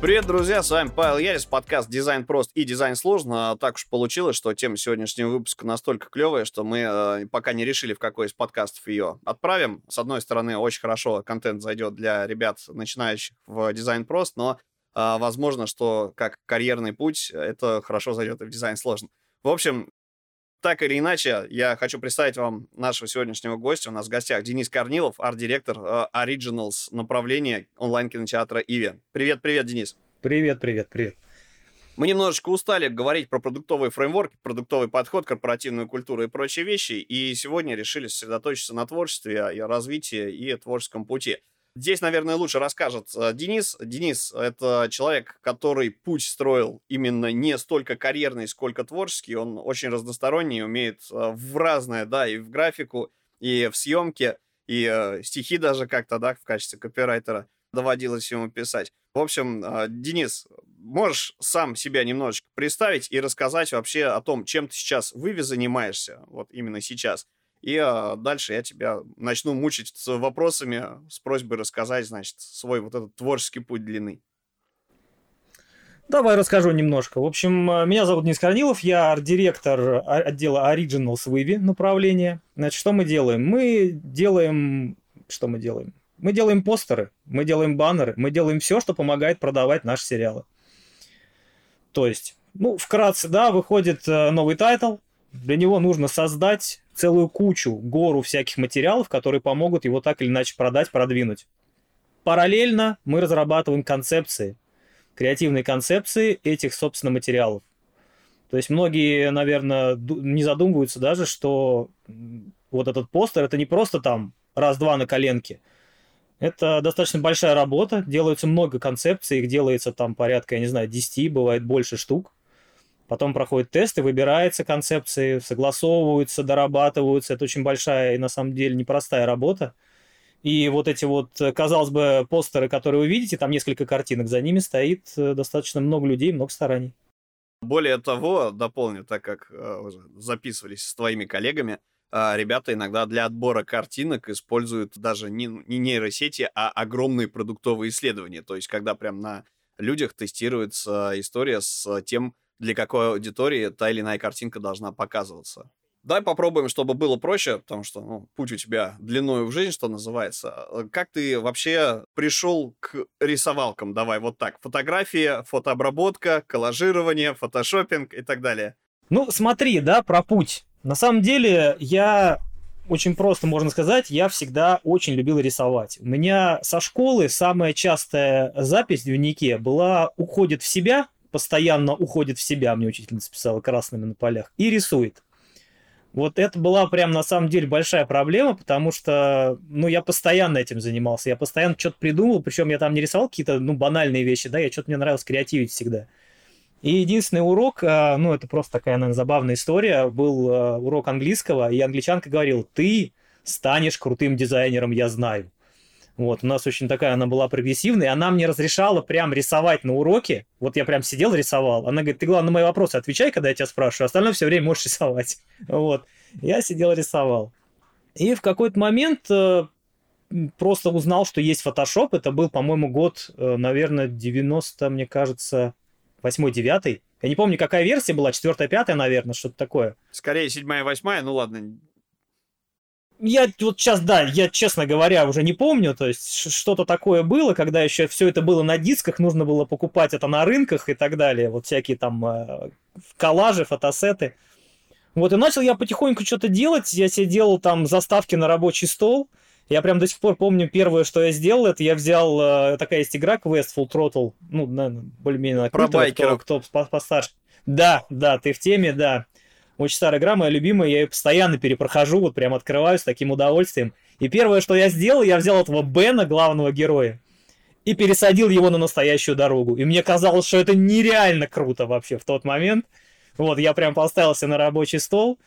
Привет, друзья, с вами Павел Ярис, подкаст «Дизайн прост» и «Дизайн сложно». Так уж получилось, что тема сегодняшнего выпуска настолько клевая, что мы э, пока не решили, в какой из подкастов ее отправим. С одной стороны, очень хорошо контент зайдет для ребят, начинающих в «Дизайн прост», но э, возможно, что как карьерный путь это хорошо зайдет и в «Дизайн сложно». В общем, так или иначе, я хочу представить вам нашего сегодняшнего гостя. У нас в гостях Денис Корнилов, арт-директор э, Originals направления онлайн-кинотеатра Иви. Привет, привет, Денис. Привет, привет, привет. Мы немножечко устали говорить про продуктовый фреймворк, продуктовый подход, корпоративную культуру и прочие вещи, и сегодня решили сосредоточиться на творчестве, и развитии и творческом пути. Здесь, наверное, лучше расскажет э, Денис. Денис — это человек, который путь строил именно не столько карьерный, сколько творческий. Он очень разносторонний, умеет э, в разное, да, и в графику, и в съемке, и э, стихи даже как-то, да, в качестве копирайтера доводилось ему писать. В общем, Денис, можешь сам себя немножечко представить и рассказать вообще о том, чем ты сейчас в занимаешься, вот именно сейчас, и а, дальше я тебя начну мучить с вопросами, с просьбой рассказать, значит, свой вот этот творческий путь длины. Давай расскажу немножко. В общем, а, меня зовут Денис Корнилов, я арт-директор отдела Originals Иви направления. Значит, что мы делаем? Мы делаем... Что мы делаем? Мы делаем постеры, мы делаем баннеры, мы делаем все, что помогает продавать наши сериалы. То есть, ну, вкратце, да, выходит э, новый title, для него нужно создать целую кучу, гору всяких материалов, которые помогут его так или иначе продать, продвинуть. Параллельно мы разрабатываем концепции, креативные концепции этих, собственно, материалов. То есть многие, наверное, не задумываются даже, что вот этот постер это не просто там раз-два на коленке. Это достаточно большая работа, делается много концепций, их делается там порядка, я не знаю, 10, бывает больше штук. Потом проходят тесты, выбираются концепции, согласовываются, дорабатываются. Это очень большая и на самом деле непростая работа. И вот эти вот, казалось бы, постеры, которые вы видите, там несколько картинок, за ними стоит э, достаточно много людей, много стараний. Более того, дополню, так как э, уже записывались с твоими коллегами, э, ребята иногда для отбора картинок используют даже не, не нейросети, а огромные продуктовые исследования. То есть, когда прям на людях тестируется история с тем, для какой аудитории та или иная картинка должна показываться. Давай попробуем, чтобы было проще, потому что ну, путь у тебя длиною в жизнь, что называется. Э, как ты вообще пришел к рисовалкам? Давай вот так. Фотография, фотообработка, коллажирование, фотошопинг и так далее. Ну, смотри, да, про путь. На самом деле, я очень просто можно сказать, я всегда очень любил рисовать. У меня со школы самая частая запись в дневнике была «Уходит в себя», постоянно уходит в себя, мне учительница писала красными на полях, и рисует. Вот это была прям на самом деле большая проблема, потому что, ну, я постоянно этим занимался, я постоянно что-то придумывал, причем я там не рисовал какие-то, ну, банальные вещи, да, я что-то мне нравилось креативить всегда. И единственный урок, а, ну, это просто такая, наверное, забавная история, был а, урок английского, и англичанка говорила, ты станешь крутым дизайнером, я знаю. Вот, у нас очень такая она была прогрессивная, она мне разрешала прям рисовать на уроке. Вот я прям сидел, рисовал. Она говорит, ты, главное, на мои вопросы отвечай, когда я тебя спрашиваю, остальное все время можешь рисовать. Вот. Я сидел, рисовал. И в какой-то момент э, просто узнал, что есть Photoshop. Это был, по-моему, год, э, наверное, 90, мне кажется, 8-9. Я не помню, какая версия была, 4-5, наверное, что-то такое. Скорее, 7-8, ну ладно, я вот сейчас, да, я, честно говоря, уже не помню, то есть что-то такое было, когда еще все это было на дисках, нужно было покупать это на рынках и так далее, вот всякие там э, коллажи, фотосеты. Вот, и начал я потихоньку что-то делать, я себе делал там заставки на рабочий стол, я прям до сих пор помню первое, что я сделал, это я взял, э, такая есть игра Quest Full Throttle, ну, более-менее Про байкеров. Кто, кто постарше. Да, да, ты в теме, да. Очень старая игра, моя любимая, я ее постоянно перепрохожу, вот прям открываю с таким удовольствием. И первое, что я сделал, я взял этого Бена, главного героя, и пересадил его на настоящую дорогу. И мне казалось, что это нереально круто вообще в тот момент. Вот, я прям поставился на рабочий стол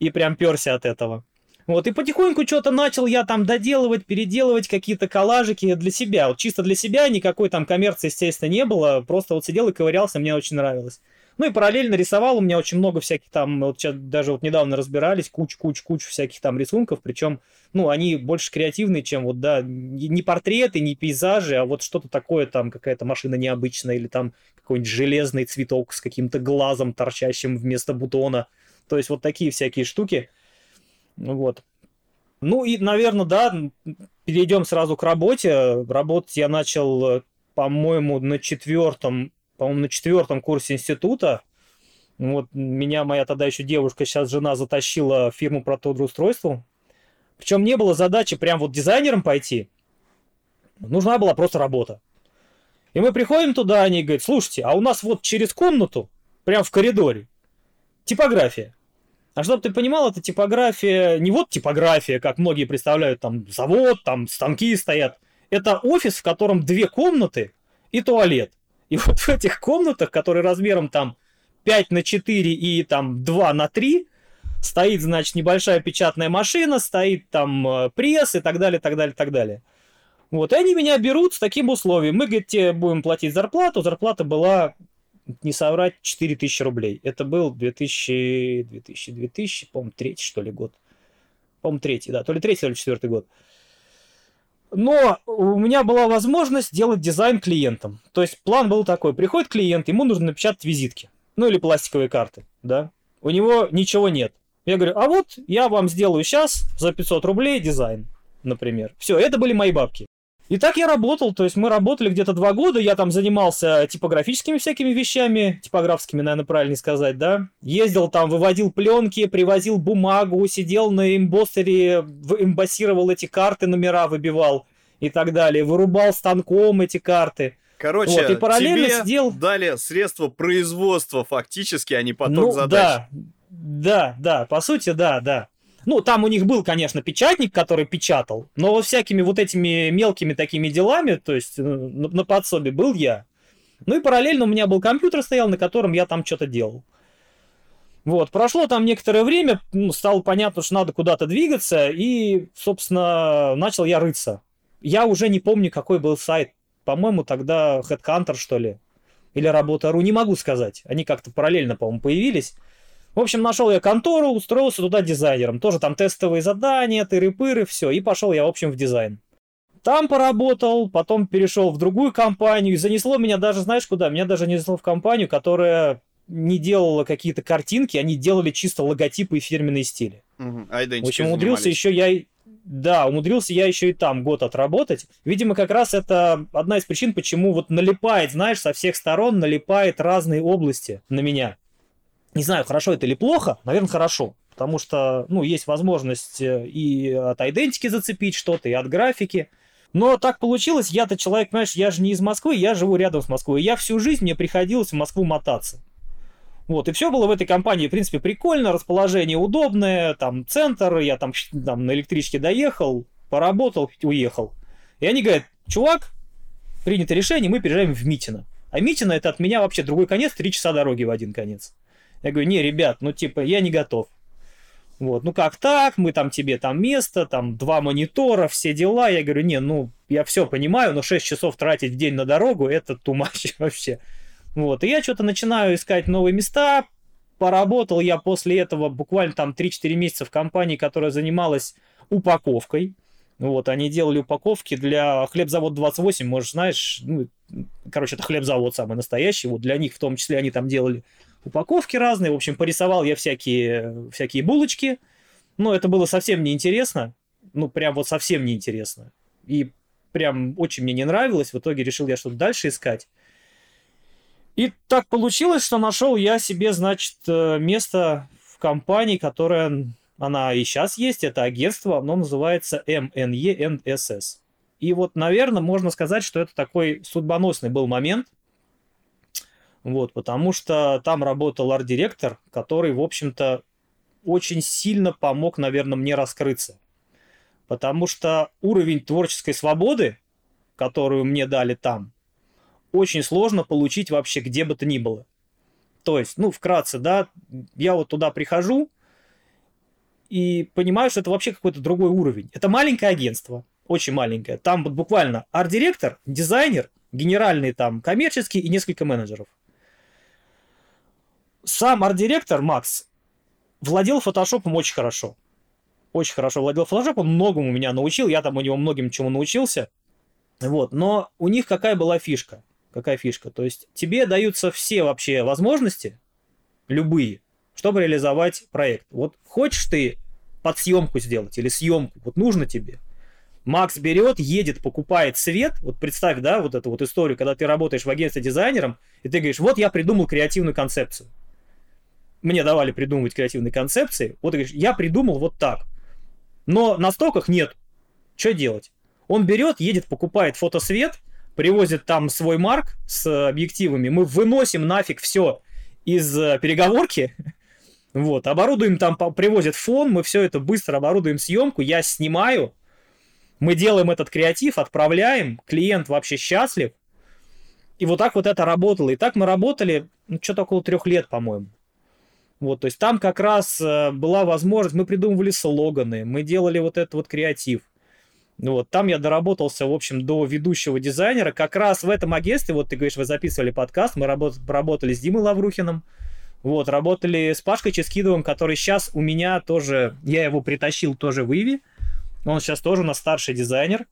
и прям перся от этого. Вот, и потихоньку что-то начал я там доделывать, переделывать какие-то коллажики для себя. Вот чисто для себя, никакой там коммерции, естественно, не было. Просто вот сидел и ковырялся, мне очень нравилось. Ну и параллельно рисовал, у меня очень много всяких там, вот сейчас даже вот недавно разбирались, куч-куч-куч всяких там рисунков, причем, ну, они больше креативные, чем вот, да, не портреты, не пейзажи, а вот что-то такое там, какая-то машина необычная или там какой-нибудь железный цветок с каким-то глазом торчащим вместо бутона. То есть вот такие всякие штуки. Вот. Ну и, наверное, да, перейдем сразу к работе. Работать я начал, по-моему, на четвертом по-моему, на четвертом курсе института. Вот меня моя тогда еще девушка, сейчас жена, затащила в фирму по трудоустройству. Причем не было задачи прям вот дизайнером пойти. Нужна была просто работа. И мы приходим туда, они говорят, слушайте, а у нас вот через комнату, прям в коридоре, типография. А чтобы ты понимал, это типография, не вот типография, как многие представляют, там завод, там станки стоят. Это офис, в котором две комнаты и туалет. И вот в этих комнатах, которые размером там 5 на 4 и там 2 на 3, стоит, значит, небольшая печатная машина, стоит там э, пресс и так далее, так далее, так далее. Вот, и они меня берут с таким условием. Мы, говорит, тебе будем платить зарплату. Зарплата была, не соврать, 4000 рублей. Это был 2000, 2000, 2000, по-моему, третий, что ли, год. По-моему, третий, да, то ли третий, то ли четвертый год. Но у меня была возможность делать дизайн клиентам. То есть план был такой. Приходит клиент, ему нужно напечатать визитки. Ну или пластиковые карты, да. У него ничего нет. Я говорю, а вот я вам сделаю сейчас за 500 рублей дизайн, например. Все, это были мои бабки. И так я работал, то есть мы работали где-то два года, я там занимался типографическими всякими вещами, типографскими, наверное, правильно сказать, да. Ездил там, выводил пленки, привозил бумагу, сидел на эмбоссере, эмбоссировал эти карты, номера выбивал и так далее, вырубал станком эти карты. Короче, вот, и параллельно тебе сидел... дали средства производства фактически, а не поток ну, задач. Да, да, да, по сути, да, да. Ну, там у них был, конечно, печатник, который печатал, но вот всякими вот этими мелкими такими делами, то есть э, на, на подсобе был я. Ну и параллельно у меня был компьютер стоял, на котором я там что-то делал. Вот, прошло там некоторое время, ну, стало понятно, что надо куда-то двигаться, и, собственно, начал я рыться. Я уже не помню, какой был сайт. По-моему, тогда Headhunter, что ли, или Работа.ру, не могу сказать. Они как-то параллельно, по-моему, появились. В общем, нашел я контору, устроился туда дизайнером. Тоже там тестовые задания, тыры-пыры, все. И пошел я, в общем, в дизайн. Там поработал, потом перешел в другую компанию. И занесло меня даже, знаешь, куда? Меня даже занесло в компанию, которая не делала какие-то картинки, они делали чисто логотипы и фирменные стили. Угу. В общем, умудрился еще я... Да, умудрился я еще и там год отработать. Видимо, как раз это одна из причин, почему вот налипает, знаешь, со всех сторон налипает разные области на меня. Не знаю, хорошо это или плохо, наверное, хорошо. Потому что, ну, есть возможность э, и от идентики зацепить что-то, и от графики. Но так получилось, я-то человек, понимаешь, я же не из Москвы, я живу рядом с Москвой. Я всю жизнь мне приходилось в Москву мотаться. Вот, и все было в этой компании, в принципе, прикольно, расположение удобное, там центр, я там, там на электричке доехал, поработал, уехал. И они говорят, чувак, принято решение, мы переезжаем в Митино. А Митино это от меня вообще другой конец, три часа дороги в один конец. Я говорю, не, ребят, ну типа, я не готов. Вот, ну как так, мы там тебе там место, там два монитора, все дела. Я говорю, не, ну я все понимаю, но 6 часов тратить в день на дорогу, это тумач вообще. Вот, и я что-то начинаю искать новые места, поработал я после этого буквально там 3-4 месяца в компании, которая занималась упаковкой. Вот, они делали упаковки для хлебзавод 28, может, знаешь, ну, короче, это хлебзавод самый настоящий, вот для них в том числе они там делали упаковки разные. В общем, порисовал я всякие, всякие булочки. Но это было совсем неинтересно. Ну, прям вот совсем неинтересно. И прям очень мне не нравилось. В итоге решил я что-то дальше искать. И так получилось, что нашел я себе, значит, э, место в компании, которая, она и сейчас есть, это агентство, оно называется MNE И вот, наверное, можно сказать, что это такой судьбоносный был момент – вот, потому что там работал арт-директор, который, в общем-то, очень сильно помог, наверное, мне раскрыться. Потому что уровень творческой свободы, которую мне дали там, очень сложно получить вообще где бы то ни было. То есть, ну, вкратце, да, я вот туда прихожу и понимаю, что это вообще какой-то другой уровень. Это маленькое агентство, очень маленькое. Там вот буквально арт-директор, дизайнер, генеральный там коммерческий и несколько менеджеров. Сам арт-директор Макс владел фотошопом очень хорошо. Очень хорошо владел фотошопом, многому меня научил, я там у него многим чему научился. Вот, но у них какая была фишка? Какая фишка? То есть тебе даются все вообще возможности, любые, чтобы реализовать проект. Вот хочешь ты под съемку сделать или съемку, вот нужно тебе. Макс берет, едет, покупает свет. Вот представь, да, вот эту вот историю, когда ты работаешь в агентстве дизайнером, и ты говоришь, вот я придумал креативную концепцию. Мне давали придумывать креативные концепции. Вот говоришь, я придумал вот так. Но на стоках нет. Что делать? Он берет, едет, покупает фотосвет, привозит там свой марк с объективами. Мы выносим нафиг все из э, переговорки. Вот, оборудуем там, привозят фон, мы все это быстро оборудуем съемку, я снимаю, мы делаем этот креатив, отправляем, клиент вообще счастлив. И вот так вот это работало. И так мы работали, ну, что-то около трех лет, по-моему. Вот, то есть там как раз э, была возможность, мы придумывали слоганы, мы делали вот этот вот креатив. Вот, там я доработался, в общем, до ведущего дизайнера. Как раз в этом агентстве, вот ты говоришь, вы записывали подкаст, мы работ, работали с Димой Лаврухиным, вот, работали с Пашкой Ческидовым, который сейчас у меня тоже, я его притащил тоже в Иви. Он сейчас тоже у нас старший дизайнер.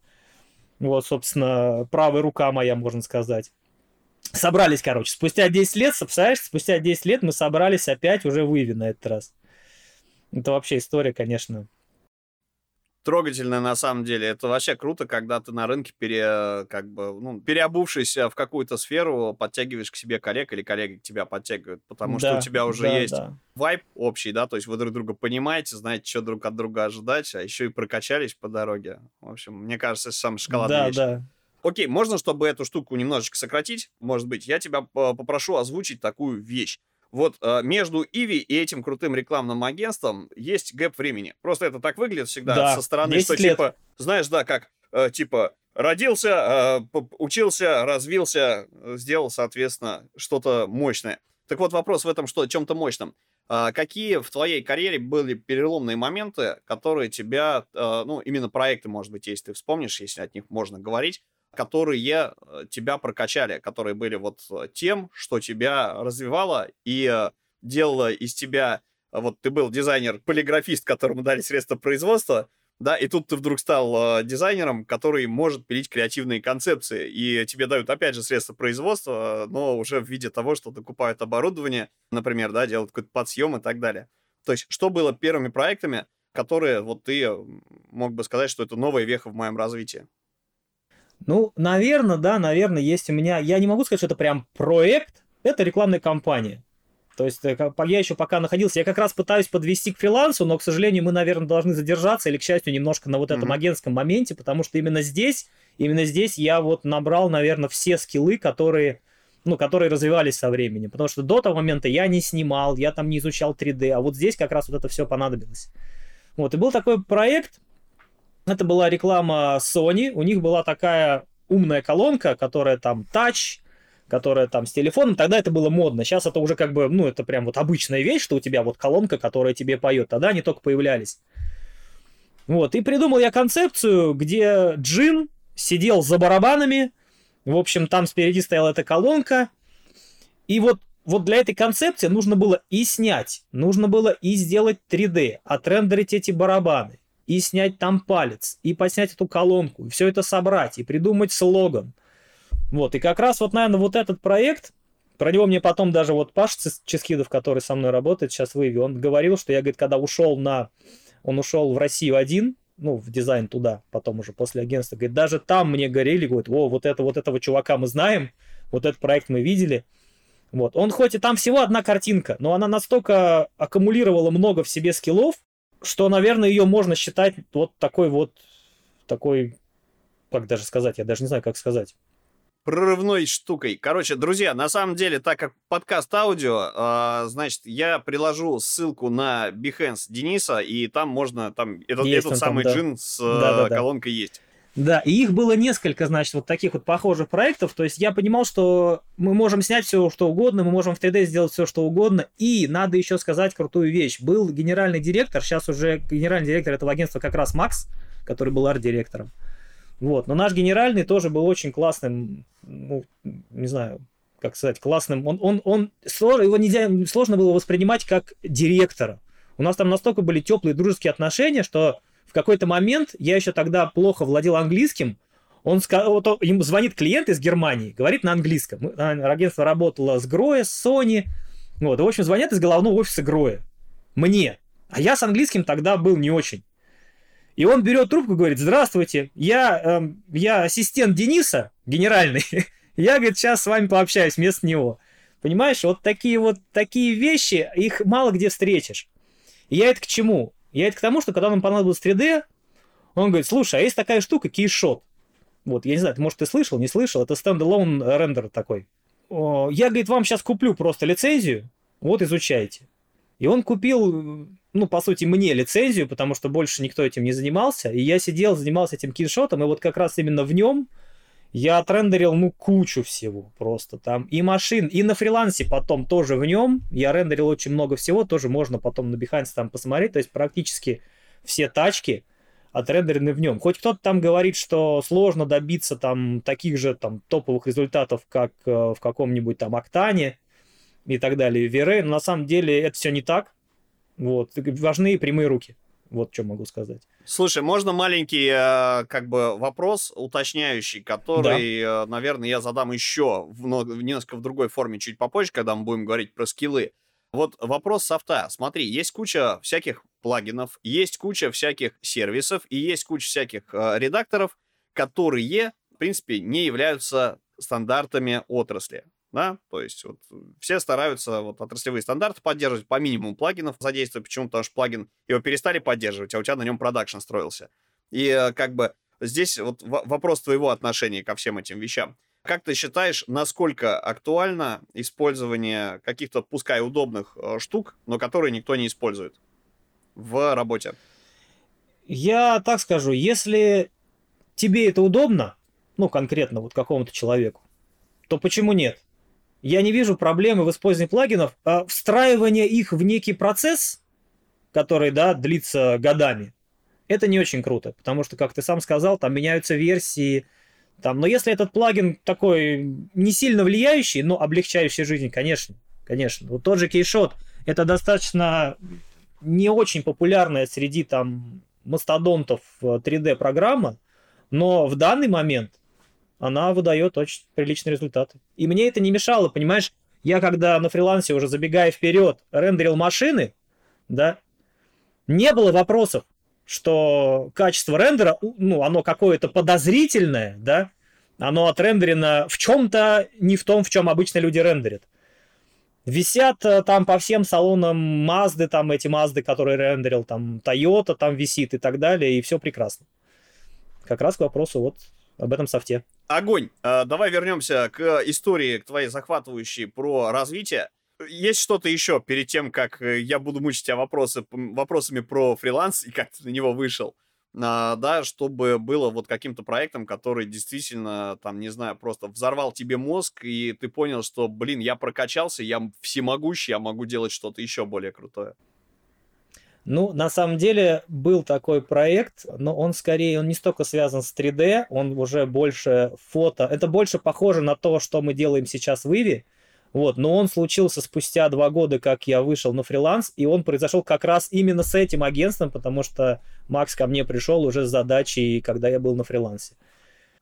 Вот, собственно, правая рука моя, можно сказать. Собрались, короче, спустя 10 лет, представляешь, спустя 10 лет мы собрались опять уже в Иви на этот раз. Это вообще история, конечно, трогательно на самом деле. Это вообще круто, когда ты на рынке, пере, как бы, ну, переобувшись в какую-то сферу, подтягиваешь к себе коллег или коллеги к тебя подтягивают, потому да, что у тебя уже да, есть да. вайп общий, да, то есть вы друг друга понимаете, знаете, что друг от друга ожидать, а еще и прокачались по дороге. В общем, мне кажется, это самая шоколадная да, вещь. Да. Окей, можно, чтобы эту штуку немножечко сократить, может быть, я тебя попрошу озвучить такую вещь. Вот э, между Иви и этим крутым рекламным агентством есть гэп времени. Просто это так выглядит всегда да, со стороны, что лет. типа, знаешь, да, как э, типа родился, э, учился, развился, сделал, соответственно, что-то мощное. Так вот вопрос в этом, что чем-то мощном. А, какие в твоей карьере были переломные моменты, которые тебя, э, ну, именно проекты, может быть, если ты вспомнишь, если от них можно говорить, которые э, тебя прокачали, которые были вот э, тем, что тебя развивало и э, делало из тебя, вот ты был дизайнер-полиграфист, которому дали средства производства, да, и тут ты вдруг стал дизайнером, который может пилить креативные концепции, и тебе дают, опять же, средства производства, но уже в виде того, что докупают оборудование, например, да, делают какой-то подсъем и так далее. То есть, что было первыми проектами, которые вот ты мог бы сказать, что это новая веха в моем развитии? Ну, наверное, да, наверное, есть у меня... Я не могу сказать, что это прям проект, это рекламная кампания. То есть э, я еще пока находился, я как раз пытаюсь подвести к фрилансу, но, к сожалению, мы, наверное, должны задержаться или, к счастью, немножко на вот этом mm-hmm. агентском моменте, потому что именно здесь, именно здесь я вот набрал, наверное, все скиллы, которые, ну, которые развивались со временем. Потому что до того момента я не снимал, я там не изучал 3D, а вот здесь как раз вот это все понадобилось. Вот, и был такой проект, это была реклама Sony. У них была такая умная колонка, которая там Touch, которая там с телефоном. Тогда это было модно. Сейчас это уже как бы, ну, это прям вот обычная вещь, что у тебя вот колонка, которая тебе поет. Тогда они только появлялись. Вот, и придумал я концепцию, где Джин сидел за барабанами, в общем, там спереди стояла эта колонка, и вот, вот для этой концепции нужно было и снять, нужно было и сделать 3D, отрендерить эти барабаны, и снять там палец, и поснять эту колонку, и все это собрать, и придумать слоган. Вот, и как раз вот, наверное, вот этот проект, про него мне потом даже вот Паш Ческидов, который со мной работает, сейчас вывел, он говорил, что я, говорит, когда ушел на... Он ушел в Россию один, ну, в дизайн туда, потом уже после агентства, говорит, даже там мне горели, говорит, о, вот это, вот этого чувака мы знаем, вот этот проект мы видели. Вот, он хоть и там всего одна картинка, но она настолько аккумулировала много в себе скиллов, что, наверное, ее можно считать вот такой вот, такой, как даже сказать, я даже не знаю, как сказать. Прорывной штукой. Короче, друзья, на самом деле, так как подкаст аудио, э, значит, я приложу ссылку на Behance Дениса, и там можно, там, этот, этот самый там, да. джин с да, да, колонкой да. есть. Да, и их было несколько, значит, вот таких вот похожих проектов. То есть я понимал, что мы можем снять все, что угодно, мы можем в 3D сделать все, что угодно. И надо еще сказать крутую вещь. Был генеральный директор, сейчас уже генеральный директор этого агентства как раз Макс, который был арт-директором. Вот, но наш генеральный тоже был очень классным, ну, не знаю, как сказать, классным. Он, он, он, его нельзя, сложно было воспринимать как директора. У нас там настолько были теплые дружеские отношения, что в какой-то момент, я еще тогда плохо владел английским, он вот, ему звонит клиент из Германии, говорит на английском. Агентство работало с Гроя, с Sony. Вот, и, в общем, звонят из головного офиса Гроя. Мне. А я с английским тогда был не очень. И он берет трубку и говорит, здравствуйте, я, э, я ассистент Дениса, генеральный. я, говорит, сейчас с вами пообщаюсь вместо него. Понимаешь, вот такие вот такие вещи, их мало где встретишь. И я это к чему? Я это к тому, что когда нам понадобилось 3D, он говорит, слушай, а есть такая штука, кейшот. Вот, я не знаю, может, ты слышал, не слышал, это стендалон рендер такой. Я, говорит, вам сейчас куплю просто лицензию, вот изучайте. И он купил, ну, по сути, мне лицензию, потому что больше никто этим не занимался. И я сидел, занимался этим киншотом, и вот как раз именно в нем я отрендерил, ну, кучу всего просто там. И машин, и на фрилансе потом тоже в нем. Я рендерил очень много всего, тоже можно потом на Behance там посмотреть. То есть практически все тачки отрендерены в нем. Хоть кто-то там говорит, что сложно добиться там таких же там топовых результатов, как э, в каком-нибудь там Октане, и так далее, Вере, но на самом деле это все не так. Вот. Важны прямые руки. Вот что могу сказать. Слушай, можно маленький э, как бы вопрос уточняющий, который, да. э, наверное, я задам еще в, в несколько в другой форме чуть попозже, когда мы будем говорить про скиллы. Вот вопрос софта. Смотри, есть куча всяких плагинов, есть куча всяких сервисов и есть куча всяких э, редакторов, которые, в принципе, не являются стандартами отрасли да, то есть вот все стараются вот отраслевые стандарты поддерживать, по минимуму плагинов задействовать, почему? Потому что плагин его перестали поддерживать, а у тебя на нем продакшн строился. И э, как бы здесь вот вопрос твоего отношения ко всем этим вещам. Как ты считаешь, насколько актуально использование каких-то, пускай удобных э, штук, но которые никто не использует в работе? Я так скажу, если тебе это удобно, ну, конкретно вот какому-то человеку, то почему нет? Я не вижу проблемы в использовании плагинов. А встраивание их в некий процесс, который, да, длится годами, это не очень круто, потому что, как ты сам сказал, там меняются версии, там, но если этот плагин такой не сильно влияющий, но облегчающий жизнь, конечно, конечно. Вот тот же кейшот, это достаточно не очень популярная среди там мастодонтов 3D программа, но в данный момент она выдает очень приличные результаты. И мне это не мешало, понимаешь? Я когда на фрилансе уже забегая вперед рендерил машины, да, не было вопросов, что качество рендера, ну, оно какое-то подозрительное, да, оно отрендерено в чем-то не в том, в чем обычно люди рендерят. Висят э, там по всем салонам Мазды, там эти Мазды, которые рендерил, там Toyota там висит и так далее, и все прекрасно. Как раз к вопросу вот об этом софте. Огонь. А, давай вернемся к истории, к твоей захватывающей про развитие. Есть что-то еще перед тем, как э, я буду мучить тебя вопросы, вопросами про фриланс и как ты на него вышел? А, да, чтобы было вот каким-то проектом, который действительно, там, не знаю, просто взорвал тебе мозг, и ты понял, что, блин, я прокачался, я всемогущий, я могу делать что-то еще более крутое. Ну, на самом деле был такой проект, но он скорее, он не столько связан с 3D, он уже больше фото. Это больше похоже на то, что мы делаем сейчас в Иви. Вот, но он случился спустя два года, как я вышел на фриланс, и он произошел как раз именно с этим агентством, потому что Макс ко мне пришел уже с задачей, когда я был на фрилансе.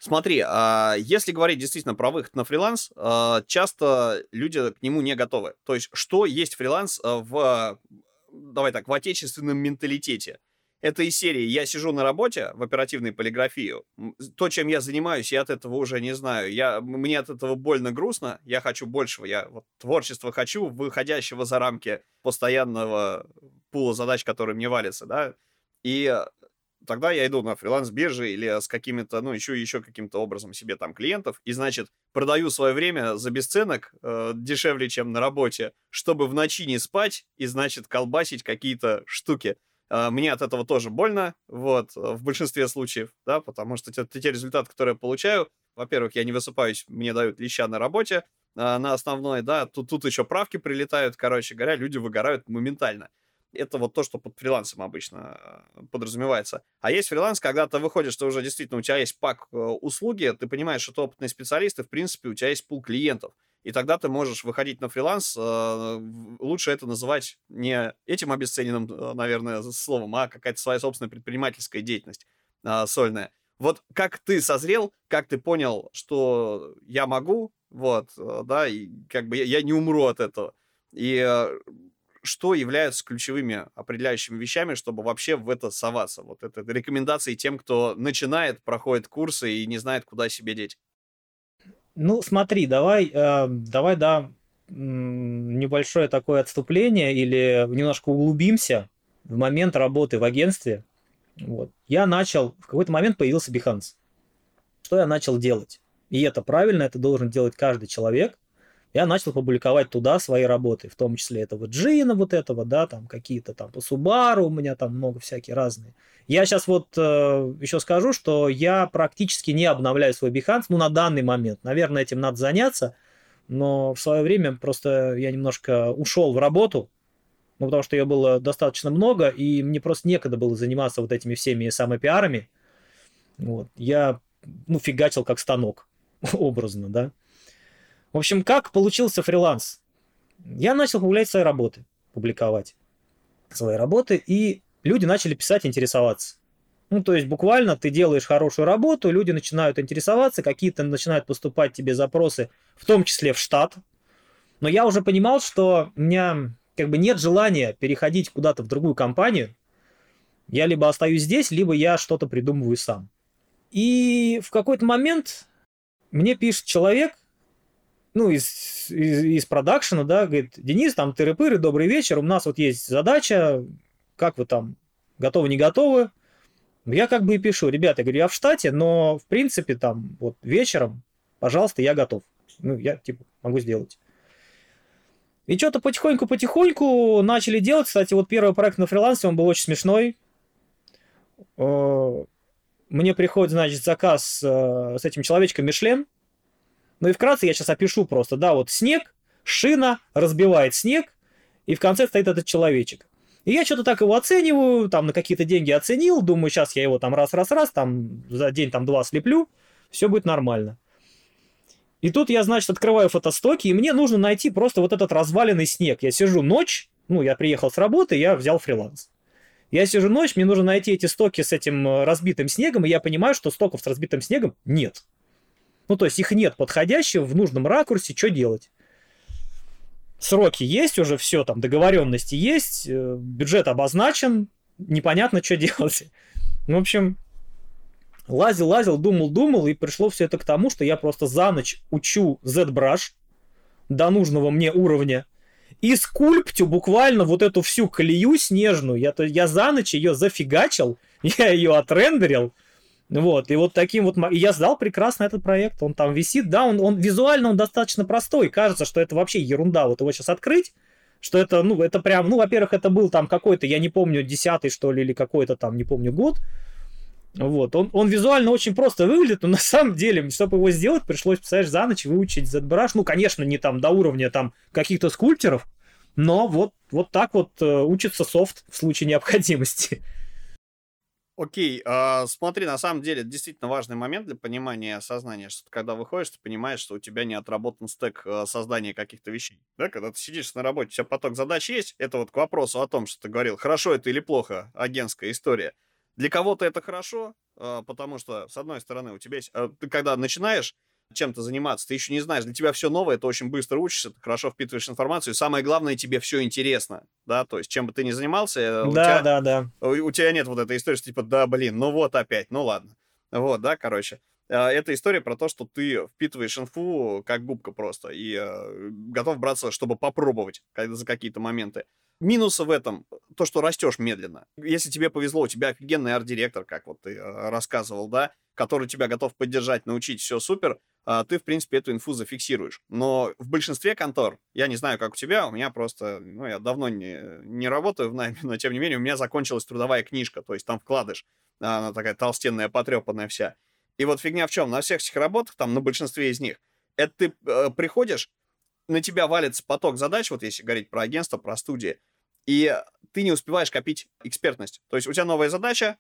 Смотри, а если говорить действительно про выход на фриланс, а, часто люди к нему не готовы. То есть, что есть фриланс а, в давай так, в отечественном менталитете. Это из серии «Я сижу на работе в оперативной полиграфии, то, чем я занимаюсь, я от этого уже не знаю. Я, мне от этого больно грустно, я хочу большего, я вот творчество хочу, выходящего за рамки постоянного пула задач, которые мне валятся, да. И тогда я иду на фриланс-биржи или с какими-то, ну, еще, еще каким-то образом себе там клиентов, и, значит, продаю свое время за бесценок, э, дешевле, чем на работе, чтобы в ночи не спать и, значит, колбасить какие-то штуки. Э, мне от этого тоже больно, вот, в большинстве случаев, да, потому что те, те результаты, которые я получаю, во-первых, я не высыпаюсь, мне дают леща на работе, э, на основной, да, тут, тут еще правки прилетают, короче говоря, люди выгорают моментально. Это вот то, что под фрилансом обычно э, подразумевается. А есть фриланс, когда ты выходишь, что уже действительно у тебя есть пак э, услуги, ты понимаешь, что ты опытный специалист, и, в принципе, у тебя есть пул клиентов. и тогда ты можешь выходить на фриланс. Э, лучше это называть не этим обесцененным, наверное, словом, а какая-то своя собственная предпринимательская деятельность э, сольная. Вот как ты созрел, как ты понял, что я могу, вот, да, и как бы я, я не умру от этого. И что являются ключевыми определяющими вещами, чтобы вообще в это соваться? Вот это рекомендации тем, кто начинает, проходит курсы и не знает, куда себе деть. Ну, смотри, давай, э, давай, да, небольшое такое отступление или немножко углубимся в момент работы в агентстве. Вот. Я начал, в какой-то момент появился Behance. Что я начал делать? И это правильно, это должен делать каждый человек я начал публиковать туда свои работы, в том числе этого Джина вот этого, да, там какие-то там по Субару, у меня там много всякие разные. Я сейчас вот э, еще скажу, что я практически не обновляю свой Behance, ну, на данный момент. Наверное, этим надо заняться, но в свое время просто я немножко ушел в работу, ну, потому что ее было достаточно много, и мне просто некогда было заниматься вот этими всеми самопиарами. Вот. Я, ну, фигачил как станок, образно, да. В общем, как получился фриланс? Я начал публиковать свои работы, публиковать свои работы, и люди начали писать, интересоваться. Ну, то есть буквально ты делаешь хорошую работу, люди начинают интересоваться, какие-то начинают поступать тебе запросы, в том числе в штат. Но я уже понимал, что у меня как бы нет желания переходить куда-то в другую компанию. Я либо остаюсь здесь, либо я что-то придумываю сам. И в какой-то момент мне пишет человек, ну, из, из, из продакшена, да, говорит, Денис, там, тыры-пыры, добрый вечер, у нас вот есть задача, как вы там, готовы, не готовы? Я как бы и пишу, ребята, я говорю, я в штате, но, в принципе, там, вот вечером, пожалуйста, я готов. Ну, я, типа, могу сделать. И что-то потихоньку-потихоньку начали делать. Кстати, вот первый проект на фрилансе, он был очень смешной. Э, мне приходит, значит, заказ э, с этим человечком Мишлен. Ну и вкратце я сейчас опишу просто, да, вот снег, шина разбивает снег, и в конце стоит этот человечек. И я что-то так его оцениваю, там на какие-то деньги оценил, думаю, сейчас я его там раз-раз-раз, там за день там два слеплю, все будет нормально. И тут я, значит, открываю фотостоки, и мне нужно найти просто вот этот разваленный снег. Я сижу ночь, ну, я приехал с работы, я взял фриланс. Я сижу ночь, мне нужно найти эти стоки с этим э, разбитым снегом, и я понимаю, что стоков с разбитым снегом нет. Ну, то есть их нет подходящего в нужном ракурсе, что делать? Сроки есть уже, все, там, договоренности есть, э, бюджет обозначен, непонятно, что делать. В общем, лазил, лазил, думал, думал, и пришло все это к тому, что я просто за ночь учу ZBrush до нужного мне уровня и скульптю буквально вот эту всю колею снежную. Я, то, я за ночь ее зафигачил, я ее отрендерил, вот, и вот таким вот... И я сдал прекрасно этот проект, он там висит, да, он, он визуально он достаточно простой, кажется, что это вообще ерунда, вот его сейчас открыть, что это, ну, это прям, ну, во-первых, это был там какой-то, я не помню, десятый, что ли, или какой-то там, не помню, год, вот, он, он визуально очень просто выглядит, но на самом деле, чтобы его сделать, пришлось, представляешь, за ночь выучить ZBrush, ну, конечно, не там до уровня там каких-то скульпторов, но вот, вот так вот э, учится софт в случае необходимости. Окей, а, смотри, на самом деле, это действительно важный момент для понимания и осознания, что когда выходишь, ты понимаешь, что у тебя не отработан стек а, создания каких-то вещей. Да, когда ты сидишь на работе, у тебя поток задач есть, это вот к вопросу о том, что ты говорил, хорошо это или плохо, агентская история. Для кого-то это хорошо, а, потому что, с одной стороны, у тебя есть... А, ты когда начинаешь, чем-то заниматься, ты еще не знаешь, для тебя все новое, ты очень быстро учишься, ты хорошо впитываешь информацию, и самое главное, тебе все интересно, да, то есть чем бы ты ни занимался, э, у да, тебя, да, да. У, у тебя нет вот этой истории, что типа, да, блин, ну вот опять, ну ладно, вот, да, короче. А, это история про то, что ты впитываешь инфу как губка просто и э, готов браться, чтобы попробовать за какие-то моменты. Минусы в этом то, что растешь медленно. Если тебе повезло, у тебя офигенный арт-директор, как вот ты э, рассказывал, да, который тебя готов поддержать, научить, все супер, ты, в принципе, эту инфу зафиксируешь. Но в большинстве контор, я не знаю, как у тебя, у меня просто, ну, я давно не, не работаю в найме, но, тем не менее, у меня закончилась трудовая книжка, то есть там вкладыш, она такая толстенная, потрепанная вся. И вот фигня в чем? На всех этих работах, там, на большинстве из них, это ты э, приходишь, на тебя валится поток задач, вот если говорить про агентство, про студии, и ты не успеваешь копить экспертность. То есть у тебя новая задача,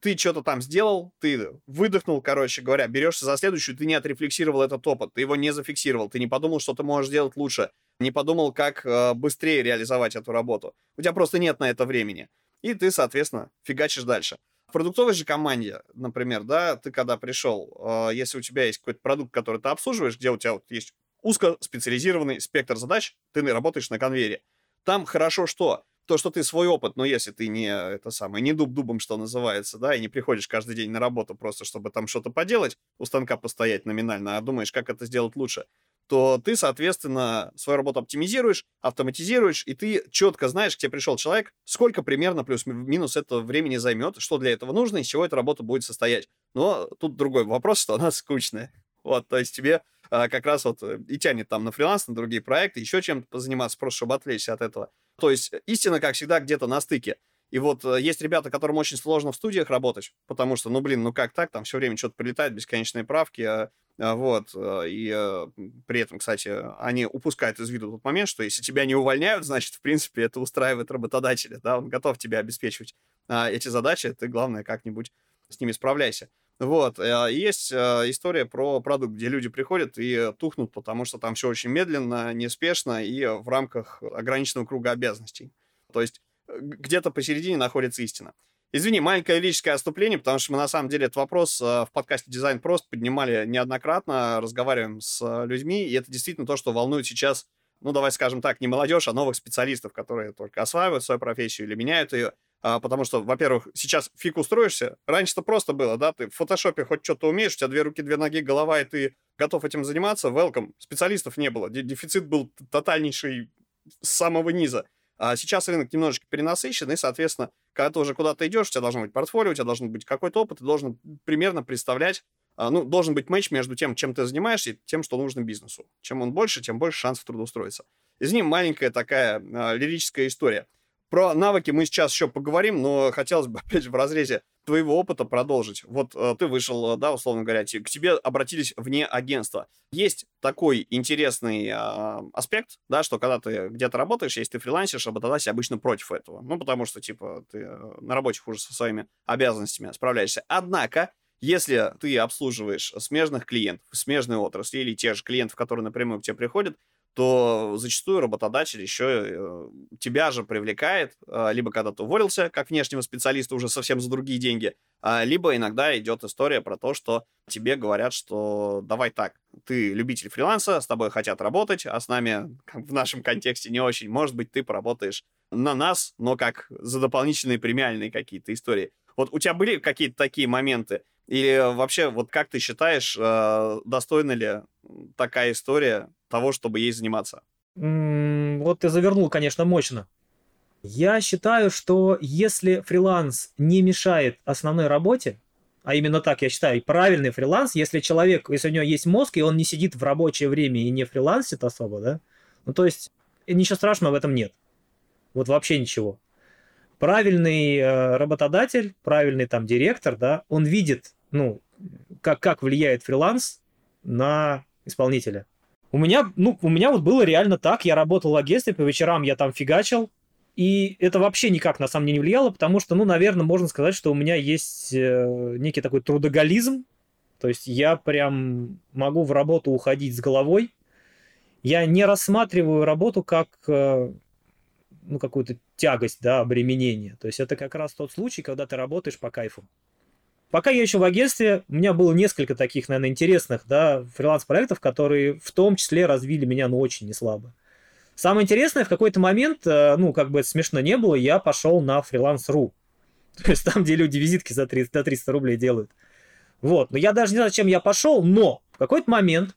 ты что-то там сделал, ты выдохнул, короче говоря, берешься за следующую, ты не отрефлексировал этот опыт, ты его не зафиксировал, ты не подумал, что ты можешь сделать лучше, не подумал, как э, быстрее реализовать эту работу. У тебя просто нет на это времени. И ты, соответственно, фигачишь дальше. В продуктовой же команде, например, да, ты когда пришел, э, если у тебя есть какой-то продукт, который ты обслуживаешь, где у тебя вот есть узкоспециализированный спектр задач, ты работаешь на конвейере. Там хорошо что? То, что ты свой опыт, но если ты не это самое, не дуб-дубом, что называется, да, и не приходишь каждый день на работу просто, чтобы там что-то поделать, у станка постоять номинально, а думаешь, как это сделать лучше, то ты, соответственно, свою работу оптимизируешь, автоматизируешь, и ты четко знаешь, к тебе пришел человек, сколько примерно плюс-минус это времени займет, что для этого нужно, из чего эта работа будет состоять. Но тут другой вопрос, что она скучная. Вот, то есть тебе а, как раз вот э, и тянет там на фриланс, на другие проекты, еще чем-то позаниматься, просто чтобы отвлечься от этого. То есть истина, как всегда, где-то на стыке. И вот э, есть ребята, которым очень сложно в студиях работать, потому что, ну, блин, ну как так, там все время что-то прилетает, бесконечные правки, а, а, вот, э, и при этом, кстати, они упускают из виду тот момент, что если тебя не увольняют, значит, в принципе, это устраивает работодателя, да, он готов тебя обеспечивать а, эти задачи, ты, главное, как-нибудь с ними справляйся. Вот, э, есть э, история про продукт, где люди приходят и тухнут, потому что там все очень медленно, неспешно и в рамках ограниченного круга обязанностей. То есть э, где-то посередине находится истина. Извини, маленькое лирическое отступление, потому что мы на самом деле этот вопрос в подкасте «Дизайн прост» поднимали неоднократно, разговариваем с людьми, и это действительно то, что волнует сейчас, ну, давай скажем так, не молодежь, а новых специалистов, которые только осваивают свою профессию или меняют ее. А, потому что, во-первых, сейчас фиг устроишься. Раньше-то просто было, да, ты в фотошопе хоть что-то умеешь, у тебя две руки, две ноги, голова, и ты готов этим заниматься. Welcome. Специалистов не было. Дефицит был тотальнейший с самого низа. А сейчас рынок немножечко перенасыщен, и, соответственно, когда ты уже куда-то идешь, у тебя должно быть портфолио, у тебя должен быть какой-то опыт, ты должен примерно представлять, а, ну, должен быть матч между тем, чем ты занимаешься, и тем, что нужно бизнесу. Чем он больше, тем больше шансов трудоустроиться. Из них маленькая такая а, лирическая история – про навыки мы сейчас еще поговорим, но хотелось бы, опять в разрезе твоего опыта продолжить. Вот э, ты вышел, э, да, условно говоря, к тебе обратились вне агентства. Есть такой интересный э, аспект, да, что когда ты где-то работаешь, если ты фрилансишь, работодатель обычно против этого. Ну, потому что, типа, ты э, на работе хуже со своими обязанностями справляешься. Однако, если ты обслуживаешь смежных клиентов, смежной отрасли или тех же клиентов, которые напрямую к тебе приходят, то зачастую работодатель еще э, тебя же привлекает, э, либо когда ты уволился как внешнего специалиста уже совсем за другие деньги, а, либо иногда идет история про то, что тебе говорят, что давай так, ты любитель фриланса, с тобой хотят работать, а с нами в нашем контексте не очень. Может быть, ты поработаешь на нас, но как за дополнительные премиальные какие-то истории. Вот у тебя были какие-то такие моменты? Или вообще, вот как ты считаешь, э, достойна ли такая история того, чтобы ей заниматься? вот ты завернул, конечно, мощно. Я считаю, что если фриланс не мешает основной работе, а именно так я считаю, правильный фриланс, если человек, если у него есть мозг, и он не сидит в рабочее время и не фрилансит особо, да, ну то есть ничего страшного в этом нет. Вот вообще ничего. Правильный э, работодатель, правильный там директор, да, он видит, ну, как, как влияет фриланс на исполнителя. У меня, ну, у меня вот было реально так, я работал в агентстве, по вечерам я там фигачил, и это вообще никак на самом деле не влияло, потому что, ну, наверное, можно сказать, что у меня есть э, некий такой трудоголизм, то есть я прям могу в работу уходить с головой, я не рассматриваю работу как э, ну, какую-то тягость, да, обременение. То есть это как раз тот случай, когда ты работаешь по кайфу. Пока я еще в агентстве, у меня было несколько таких, наверное, интересных да, фриланс-проектов, которые в том числе развили меня, ну, очень неслабо. Самое интересное, в какой-то момент, э, ну, как бы это смешно не было, я пошел на фриланс.ру. То есть там, где люди визитки за 300, за 300 рублей делают. Вот, но я даже не знаю, зачем я пошел, но в какой-то момент,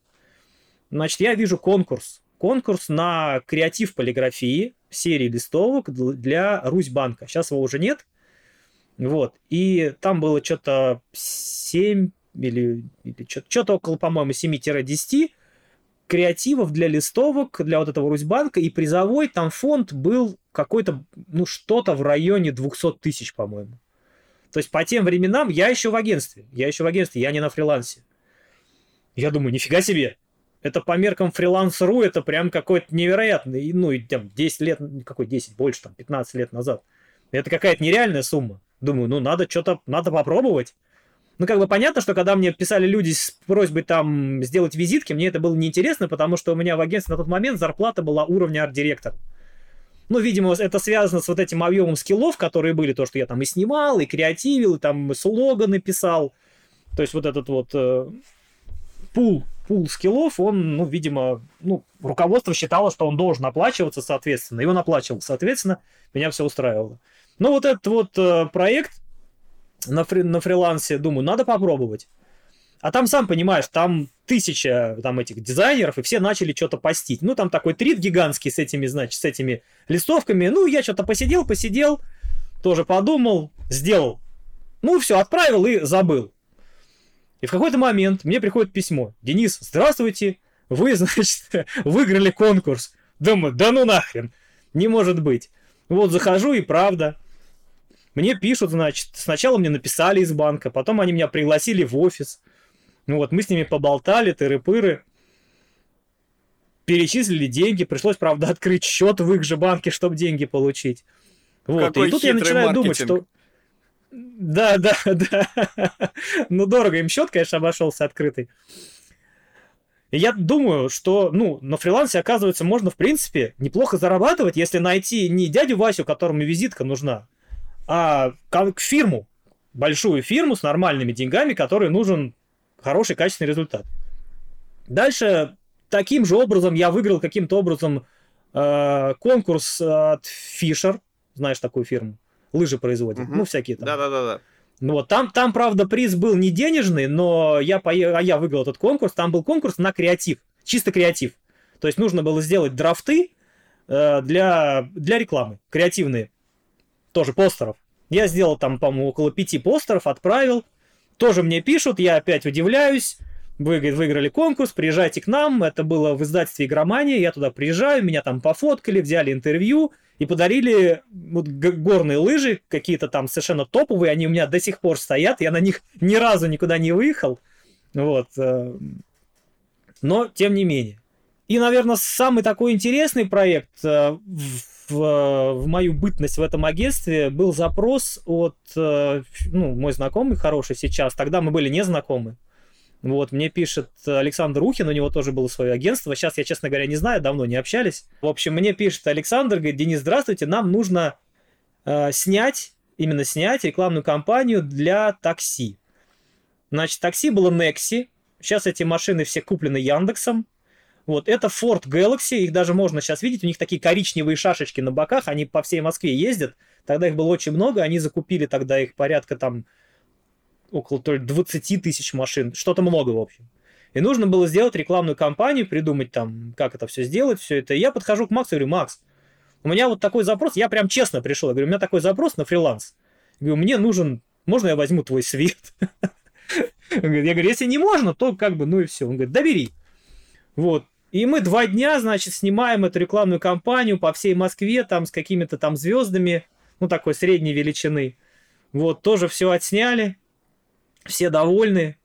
значит, я вижу конкурс. Конкурс на креатив полиграфии серии листовок для Русь-банка. Сейчас его уже нет, вот. И там было что-то 7 или, или что-то около, по-моему, 7-10 креативов для листовок, для вот этого Русьбанка, и призовой там фонд был какой-то, ну, что-то в районе 200 тысяч, по-моему. То есть по тем временам я еще в агентстве, я еще в агентстве, я не на фрилансе. Я думаю, нифига себе, это по меркам фриланс.ру, это прям какой-то невероятный, ну, и там 10 лет, какой 10, больше, там, 15 лет назад. Это какая-то нереальная сумма. Думаю, ну надо что-то, надо попробовать. Ну, как бы понятно, что когда мне писали люди с просьбой там сделать визитки, мне это было неинтересно, потому что у меня в агентстве на тот момент зарплата была уровня арт-директор. Ну, видимо, это связано с вот этим объемом скиллов, которые были, то, что я там и снимал, и креативил, и там слоганы писал. То есть вот этот вот э, пул, пул скиллов, он, ну, видимо, ну, руководство считало, что он должен оплачиваться, соответственно, и он оплачивал, соответственно, меня все устраивало. Ну, вот этот вот э, проект на, фри, на фрилансе, думаю, надо попробовать. А там, сам понимаешь, там тысяча там этих дизайнеров, и все начали что-то постить. Ну, там такой трит гигантский с этими, значит, с этими листовками. Ну, я что-то посидел, посидел, тоже подумал, сделал. Ну, все, отправил и забыл. И в какой-то момент мне приходит письмо. Денис, здравствуйте, вы, значит, выиграли конкурс. Думаю, да ну нахрен, не может быть. Вот захожу и правда. Мне пишут, значит, сначала мне написали из банка, потом они меня пригласили в офис. Ну вот, мы с ними поболтали, тыры-пыры. Перечислили деньги. Пришлось, правда, открыть счет в их же банке, чтобы деньги получить. Вот. Какой и тут я начинаю маркетинг. думать, что... Да, да, да. ну, дорого им счет, конечно, обошелся открытый. И я думаю, что, ну, на фрилансе, оказывается, можно, в принципе, неплохо зарабатывать, если найти не дядю Васю, которому визитка нужна, а как фирму, большую фирму с нормальными деньгами, которой нужен хороший, качественный результат. Дальше таким же образом я выиграл каким-то образом э, конкурс от Fisher, знаешь такую фирму, лыжи производят, угу. ну всякие там. Да-да-да. Ну вот там, там, правда, приз был не денежный, но я, пое... а я выиграл этот конкурс. Там был конкурс на креатив, чисто креатив. То есть нужно было сделать драфты э, для, для рекламы, креативные, тоже постеров. Я сделал там, по-моему, около пяти постеров, отправил. Тоже мне пишут, я опять удивляюсь. Вы выиграли конкурс, приезжайте к нам. Это было в издательстве «Игромания». Я туда приезжаю, меня там пофоткали, взяли интервью и подарили вот горные лыжи, какие-то там совершенно топовые. Они у меня до сих пор стоят. Я на них ни разу никуда не выехал. Вот. Э, но, тем не менее. И, наверное, самый такой интересный проект э, в, в мою бытность в этом агентстве был запрос от, э, ну, мой знакомый хороший сейчас, тогда мы были не знакомы. Вот, мне пишет Александр Ухин, у него тоже было свое агентство. Сейчас я, честно говоря, не знаю, давно не общались. В общем, мне пишет Александр, говорит, Денис, здравствуйте, нам нужно э, снять, именно снять рекламную кампанию для такси. Значит, такси было Nexi. Сейчас эти машины все куплены Яндексом. Вот, это Ford Galaxy, их даже можно сейчас видеть, у них такие коричневые шашечки на боках, они по всей Москве ездят, тогда их было очень много, они закупили тогда их порядка там около 20 тысяч машин, что-то много, в общем. И нужно было сделать рекламную кампанию, придумать там, как это все сделать, все это. И я подхожу к Максу и говорю, Макс, у меня вот такой запрос, я прям честно пришел, я говорю, у меня такой запрос на фриланс. Я говорю, мне нужен, можно я возьму твой свет? Я говорю, если не можно, то как бы, ну и все. Он говорит, да бери. Вот. И мы два дня, значит, снимаем эту рекламную кампанию по всей Москве, там, с какими-то там звездами, ну, такой средней величины. Вот, тоже все отсняли, все довольны.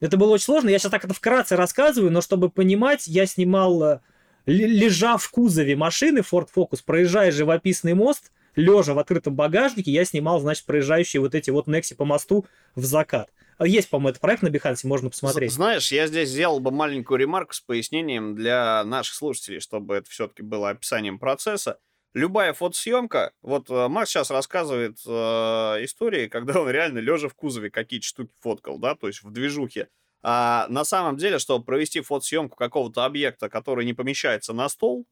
Это было очень сложно, я сейчас так это вкратце рассказываю, но чтобы понимать, я снимал, э, лежа в кузове машины Ford Focus, проезжая живописный мост, лежа в открытом багажнике, я снимал, значит, проезжающие вот эти вот Некси по мосту в закат. Есть, по-моему, этот проект на Behance, можно посмотреть. Знаешь, я здесь сделал бы маленькую ремарку с пояснением для наших слушателей, чтобы это все-таки было описанием процесса. Любая фотосъемка, вот э, Макс сейчас рассказывает э, истории, когда он реально лежа в кузове какие-то штуки фоткал, да, то есть в движухе. А на самом деле, чтобы провести фотосъемку какого-то объекта, который не помещается на стол,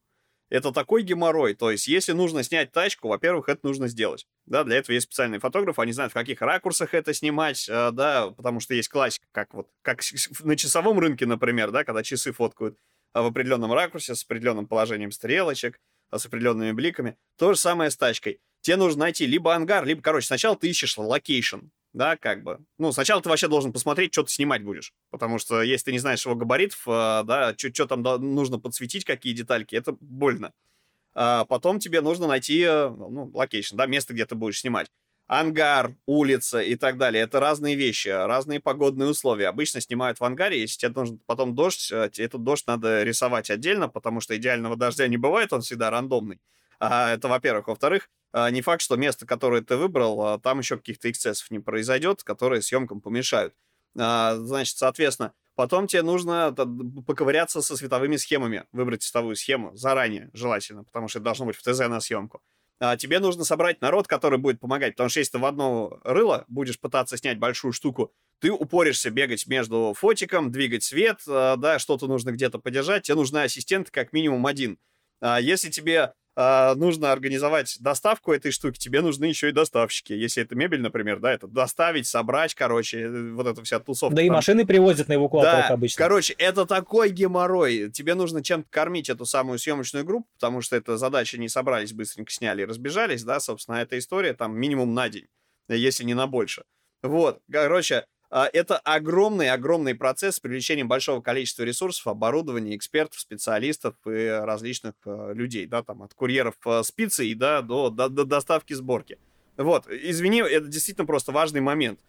это такой геморрой. То есть, если нужно снять тачку, во-первых, это нужно сделать. Да, для этого есть специальные фотографы, они знают, в каких ракурсах это снимать, э, да, потому что есть классика, как вот, как на часовом рынке, например, да, когда часы фоткают э, в определенном ракурсе, с определенным положением стрелочек, э, с определенными бликами. То же самое с тачкой. Тебе нужно найти либо ангар, либо, короче, сначала ты ищешь location, да, как бы. Ну, сначала ты вообще должен посмотреть, что ты снимать будешь, потому что если ты не знаешь его габаритов, э, да, что там нужно подсветить, какие детальки, это больно. А потом тебе нужно найти, э, ну, location, да, место, где ты будешь снимать. Ангар, улица и так далее. Это разные вещи, разные погодные условия. Обычно снимают в ангаре, если тебе нужен потом дождь, э, этот дождь надо рисовать отдельно, потому что идеального дождя не бывает, он всегда рандомный. А, это, во-первых. Во-вторых, не факт, что место, которое ты выбрал, а, там еще каких-то эксцессов не произойдет, которые съемкам помешают. А, значит, соответственно, потом тебе нужно поковыряться со световыми схемами, выбрать цветовую схему заранее, желательно, потому что это должно быть в ТЗ на съемку. Тебе нужно собрать народ, который будет помогать, потому что если ты в одно рыло будешь пытаться снять большую штуку, ты упоришься бегать между фотиком, двигать свет, да, что-то нужно где-то подержать, тебе нужны ассистенты как минимум один. Если тебе э, нужно организовать доставку этой штуки, тебе нужны еще и доставщики. Если это мебель, например, да, это доставить, собрать, короче, э, вот эта вся тусовка. Да там. и машины привозят на эвакуаторах да, обычно. Короче, это такой геморрой. Тебе нужно чем-то кормить эту самую съемочную группу, потому что это задача не собрались, быстренько сняли и разбежались, да, собственно, эта история там минимум на день, если не на больше. Вот, короче, а, это огромный-огромный процесс с привлечением большого количества ресурсов, оборудования, экспертов, специалистов и различных э, людей, да, там, от курьеров э, спицы и да, до, до, до доставки сборки. Вот, извини, это действительно просто важный момент.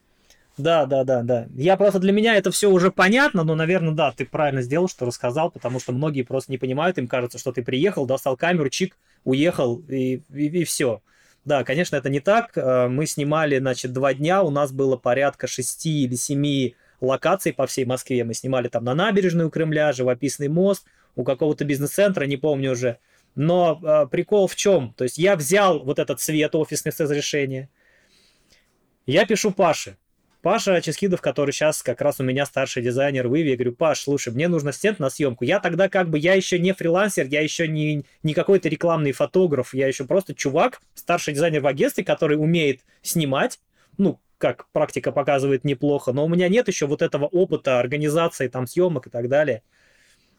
Да, да, да, да. Я просто для меня это все уже понятно, но, наверное, да, ты правильно сделал, что рассказал, потому что многие просто не понимают, им кажется, что ты приехал, достал камеру, чик, уехал и, и, и все. Да, конечно, это не так. Э, мы снимали, значит, два дня. У нас было порядка шести или семи локаций по всей Москве. Мы снимали там на набережной у Кремля, живописный мост, у какого-то бизнес-центра, не помню уже. Но э, прикол в чем? То есть я взял вот этот цвет офисных разрешения, я пишу Паше, Паша Ческидов, который сейчас как раз у меня старший дизайнер в Иве, я говорю, Паш, слушай, мне нужно стенд на съемку. Я тогда как бы, я еще не фрилансер, я еще не, не какой-то рекламный фотограф, я еще просто чувак, старший дизайнер в агентстве, который умеет снимать, ну, как практика показывает неплохо, но у меня нет еще вот этого опыта организации там съемок и так далее.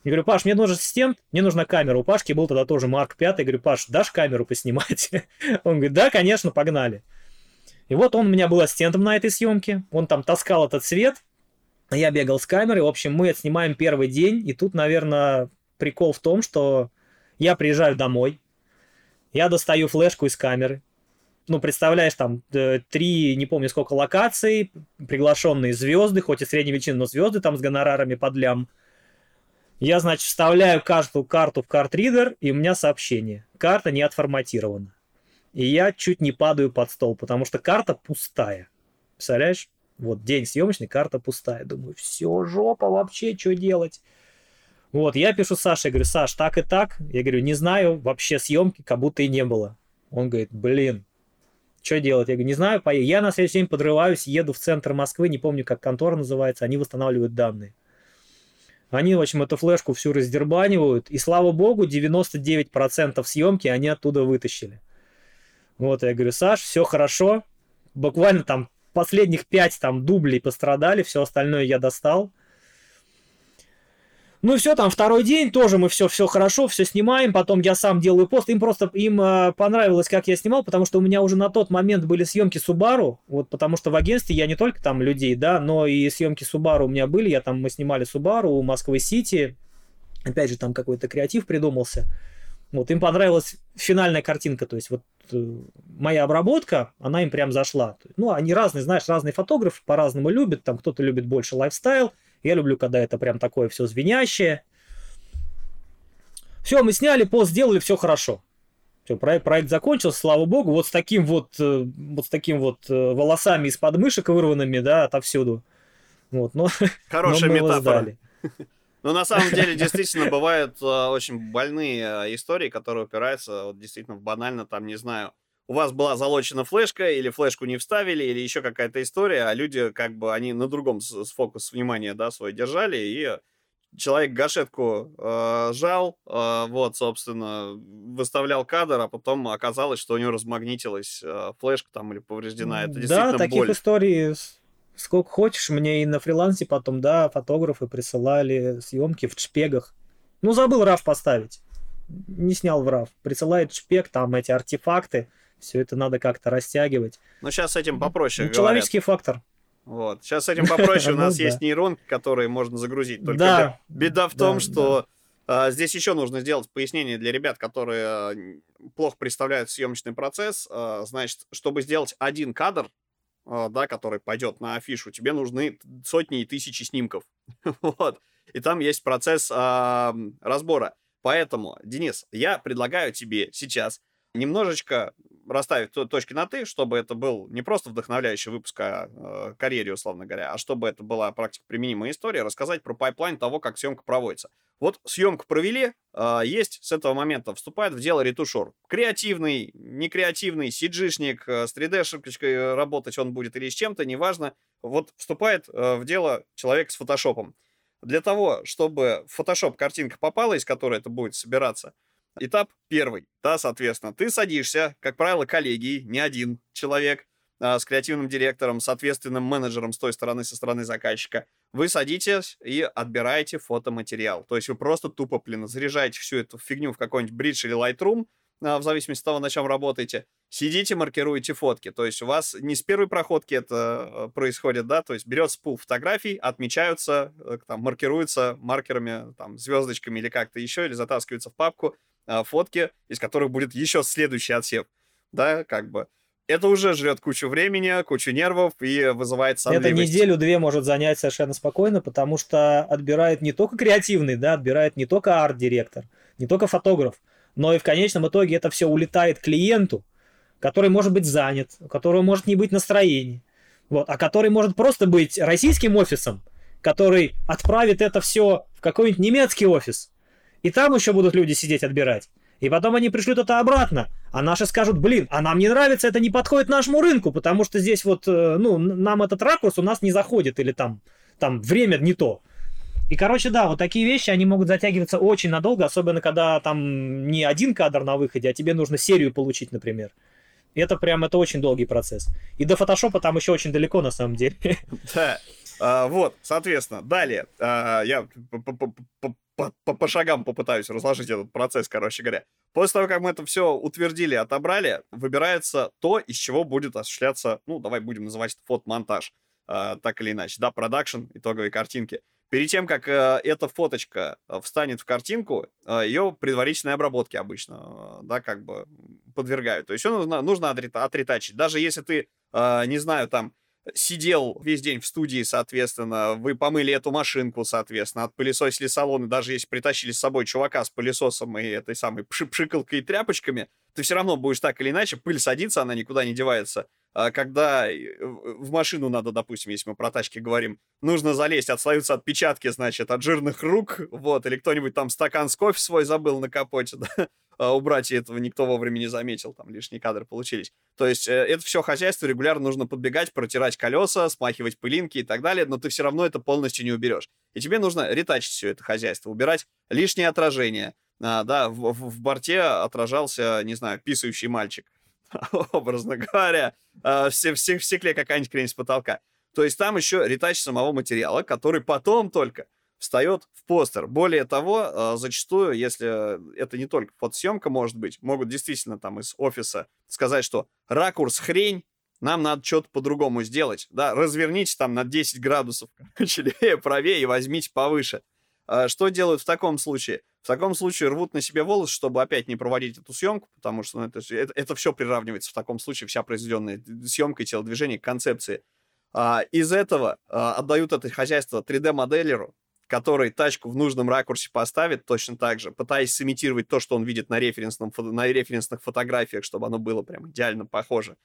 Я говорю, Паш, мне нужен ассистент, мне нужна камера. У Пашки был тогда тоже Марк 5. Я говорю, Паш, дашь камеру поснимать? Он говорит, да, конечно, погнали. И вот он у меня был ассистентом на этой съемке, он там таскал этот цвет, я бегал с камерой, в общем, мы отснимаем первый день, и тут, наверное, прикол в том, что я приезжаю домой, я достаю флешку из камеры, ну, представляешь, там э, три, не помню сколько локаций, приглашенные звезды, хоть и средней величины, но звезды там с гонорарами под лям. Я, значит, вставляю каждую карту в картридер, и у меня сообщение. Карта не отформатирована. И я чуть не падаю под стол, потому что карта пустая. Представляешь? Вот день съемочный, карта пустая. Думаю, все, жопа вообще, что делать? Вот, я пишу Саше, я говорю, Саш, так и так. Я говорю, не знаю, вообще съемки как будто и не было. Он говорит, блин, что делать? Я говорю, не знаю, поеду. Я на следующий день подрываюсь, еду в центр Москвы, не помню, как контора называется, они восстанавливают данные. Они, в общем, эту флешку всю раздербанивают, и слава богу, 99% съемки они оттуда вытащили. Вот, я говорю, Саш, все хорошо. Буквально там последних пять там дублей пострадали, все остальное я достал. Ну и все, там второй день тоже мы все, все хорошо, все снимаем, потом я сам делаю пост, им просто им э, понравилось, как я снимал, потому что у меня уже на тот момент были съемки Субару, вот потому что в агентстве я не только там людей, да, но и съемки Субару у меня были, я там, мы снимали Субару у Москвы-Сити, опять же там какой-то креатив придумался, вот им понравилась финальная картинка, то есть вот моя обработка, она им прям зашла. Ну, они разные, знаешь, разные фотографы по-разному любят. Там кто-то любит больше лайфстайл. Я люблю, когда это прям такое все звенящее. Все, мы сняли, пост сделали, все хорошо. Все, проект, проект закончился, слава богу. Вот с таким вот, э, вот с таким вот э, волосами из подмышек вырванными, да, отовсюду. Вот, но, Хорошая но мы метафора. Ну, на самом деле, действительно, бывают э, очень больные э, истории, которые упираются вот, действительно в банально, там, не знаю, у вас была залочена флешка, или флешку не вставили, или еще какая-то история, а люди, как бы, они на другом с, с фокус внимания, да, свой держали, и человек гашетку э, жал, э, вот, собственно, выставлял кадр, а потом оказалось, что у него размагнитилась э, флешка там или повреждена. Это действительно Да, таких боль. историй сколько хочешь, мне и на фрилансе потом, да, фотографы присылали съемки в шпегах. Ну, забыл RAW поставить. Не снял в RAW. Присылает шпег, там эти артефакты. Все это надо как-то растягивать. Ну, сейчас с этим попроще ну, Человеческий фактор. Вот. Сейчас с этим попроще. У Ну нас да. есть нейронки, которые можно загрузить. Только Да. бе- беда в том, что а, здесь еще нужно сделать пояснение для ребят, которые а, плохо представляют съемочный процесс. А, Значит, чтобы сделать один кадр, да, который пойдет на афишу, тебе нужны сотни и тысячи снимков. Вот. И там есть процесс а, разбора. Поэтому, Денис, я предлагаю тебе сейчас немножечко расставить точки над «и», чтобы это был не просто вдохновляющий выпуск о э, карьере, условно говоря, а чтобы это была практика применимая история, рассказать про pipeline того, как съемка проводится. Вот съемку провели, э, есть с этого момента вступает в дело ретушер. Креативный, некреативный, сиджишник, э, с 3D-шапкой работать он будет или с чем-то, неважно. Вот вступает э, в дело человек с фотошопом. Для того, чтобы в Photoshop картинка попала, из которой это будет собираться, этап первый, да, соответственно, ты садишься, как правило, коллегией, не один человек, а, с креативным директором, соответственным менеджером с той стороны, со стороны заказчика. Вы садитесь и отбираете фотоматериал. То есть вы просто тупо, блин, заряжаете всю эту фигню в какой-нибудь Bridge или Lightroom, а, в зависимости от того, на чем работаете. Сидите, маркируете фотки. То есть у вас не с первой проходки это э, происходит, да, то есть берется пул фотографий, отмечаются, э, там, маркируются маркерами, там, звездочками или как-то еще, или затаскиваются в папку фотки, из которых будет еще следующий отсев, да, как бы. Это уже жрет кучу времени, кучу нервов и вызывает сонливость. Это неделю-две может занять совершенно спокойно, потому что отбирает не только креативный, да, отбирает не только арт-директор, не только фотограф, но и в конечном итоге это все улетает клиенту, который может быть занят, у которого может не быть настроения, вот, а который может просто быть российским офисом, который отправит это все в какой-нибудь немецкий офис, и там еще будут люди сидеть отбирать. И потом они пришлют это обратно, а наши скажут, блин, а нам не нравится, это не подходит нашему рынку, потому что здесь вот, э, ну, нам этот ракурс у нас не заходит, или там, там время не то. И, короче, да, вот такие вещи, они могут затягиваться очень надолго, особенно когда там не один кадр на выходе, а тебе нужно серию получить, например. И это прям, это очень долгий процесс. И до фотошопа там еще очень далеко, на самом деле. Да. А, вот, соответственно, далее. А, я по шагам попытаюсь разложить этот процесс, короче говоря. После того, как мы это все утвердили, отобрали, выбирается то, из чего будет осуществляться, ну, давай будем называть это фотомонтаж, а, так или иначе, да, продакшн, итоговые картинки. Перед тем, как э, эта фоточка э, встанет в картинку, э, ее предварительной обработке обычно, э, да, как бы подвергают. То есть ее нужно, нужно отретачить. Даже если ты, э, не знаю, там, сидел весь день в студии, соответственно, вы помыли эту машинку, соответственно, отпылесосили салон, и даже если притащили с собой чувака с пылесосом и этой самой пшикалкой и тряпочками, ты все равно будешь так или иначе, пыль садится, она никуда не девается. А когда э, в машину надо, допустим, если мы про тачки говорим, нужно залезть, отстаются отпечатки, значит, от жирных рук, вот, или кто-нибудь там стакан с кофе свой забыл на капоте, да, убрать, и этого никто вовремя не заметил, там лишние кадры получились. То есть э, это все хозяйство регулярно нужно подбегать, протирать колеса, смахивать пылинки и так далее, но ты все равно это полностью не уберешь. И тебе нужно ретачить все это хозяйство, убирать лишние отражения. А, да, в, в, в борте отражался, не знаю, писающий мальчик, образно говоря, а, в, в, в стекле какая-нибудь крень с потолка. То есть там еще ретач самого материала, который потом только встает в постер. Более того, а, зачастую, если это не только фотосъемка может быть, могут действительно там из офиса сказать, что ракурс хрень, нам надо что-то по-другому сделать. Да, разверните там на 10 градусов, короче, левее, правее и возьмите повыше. А, что делают в таком случае? В таком случае рвут на себе волосы, чтобы опять не проводить эту съемку, потому что ну, это, это, это все приравнивается в таком случае, вся произведенная съемка и телодвижение к концепции. А, из этого а, отдают это хозяйство 3D-моделеру, который тачку в нужном ракурсе поставит точно так же, пытаясь сымитировать то, что он видит на, референсном, на референсных фотографиях, чтобы оно было прям идеально похоже.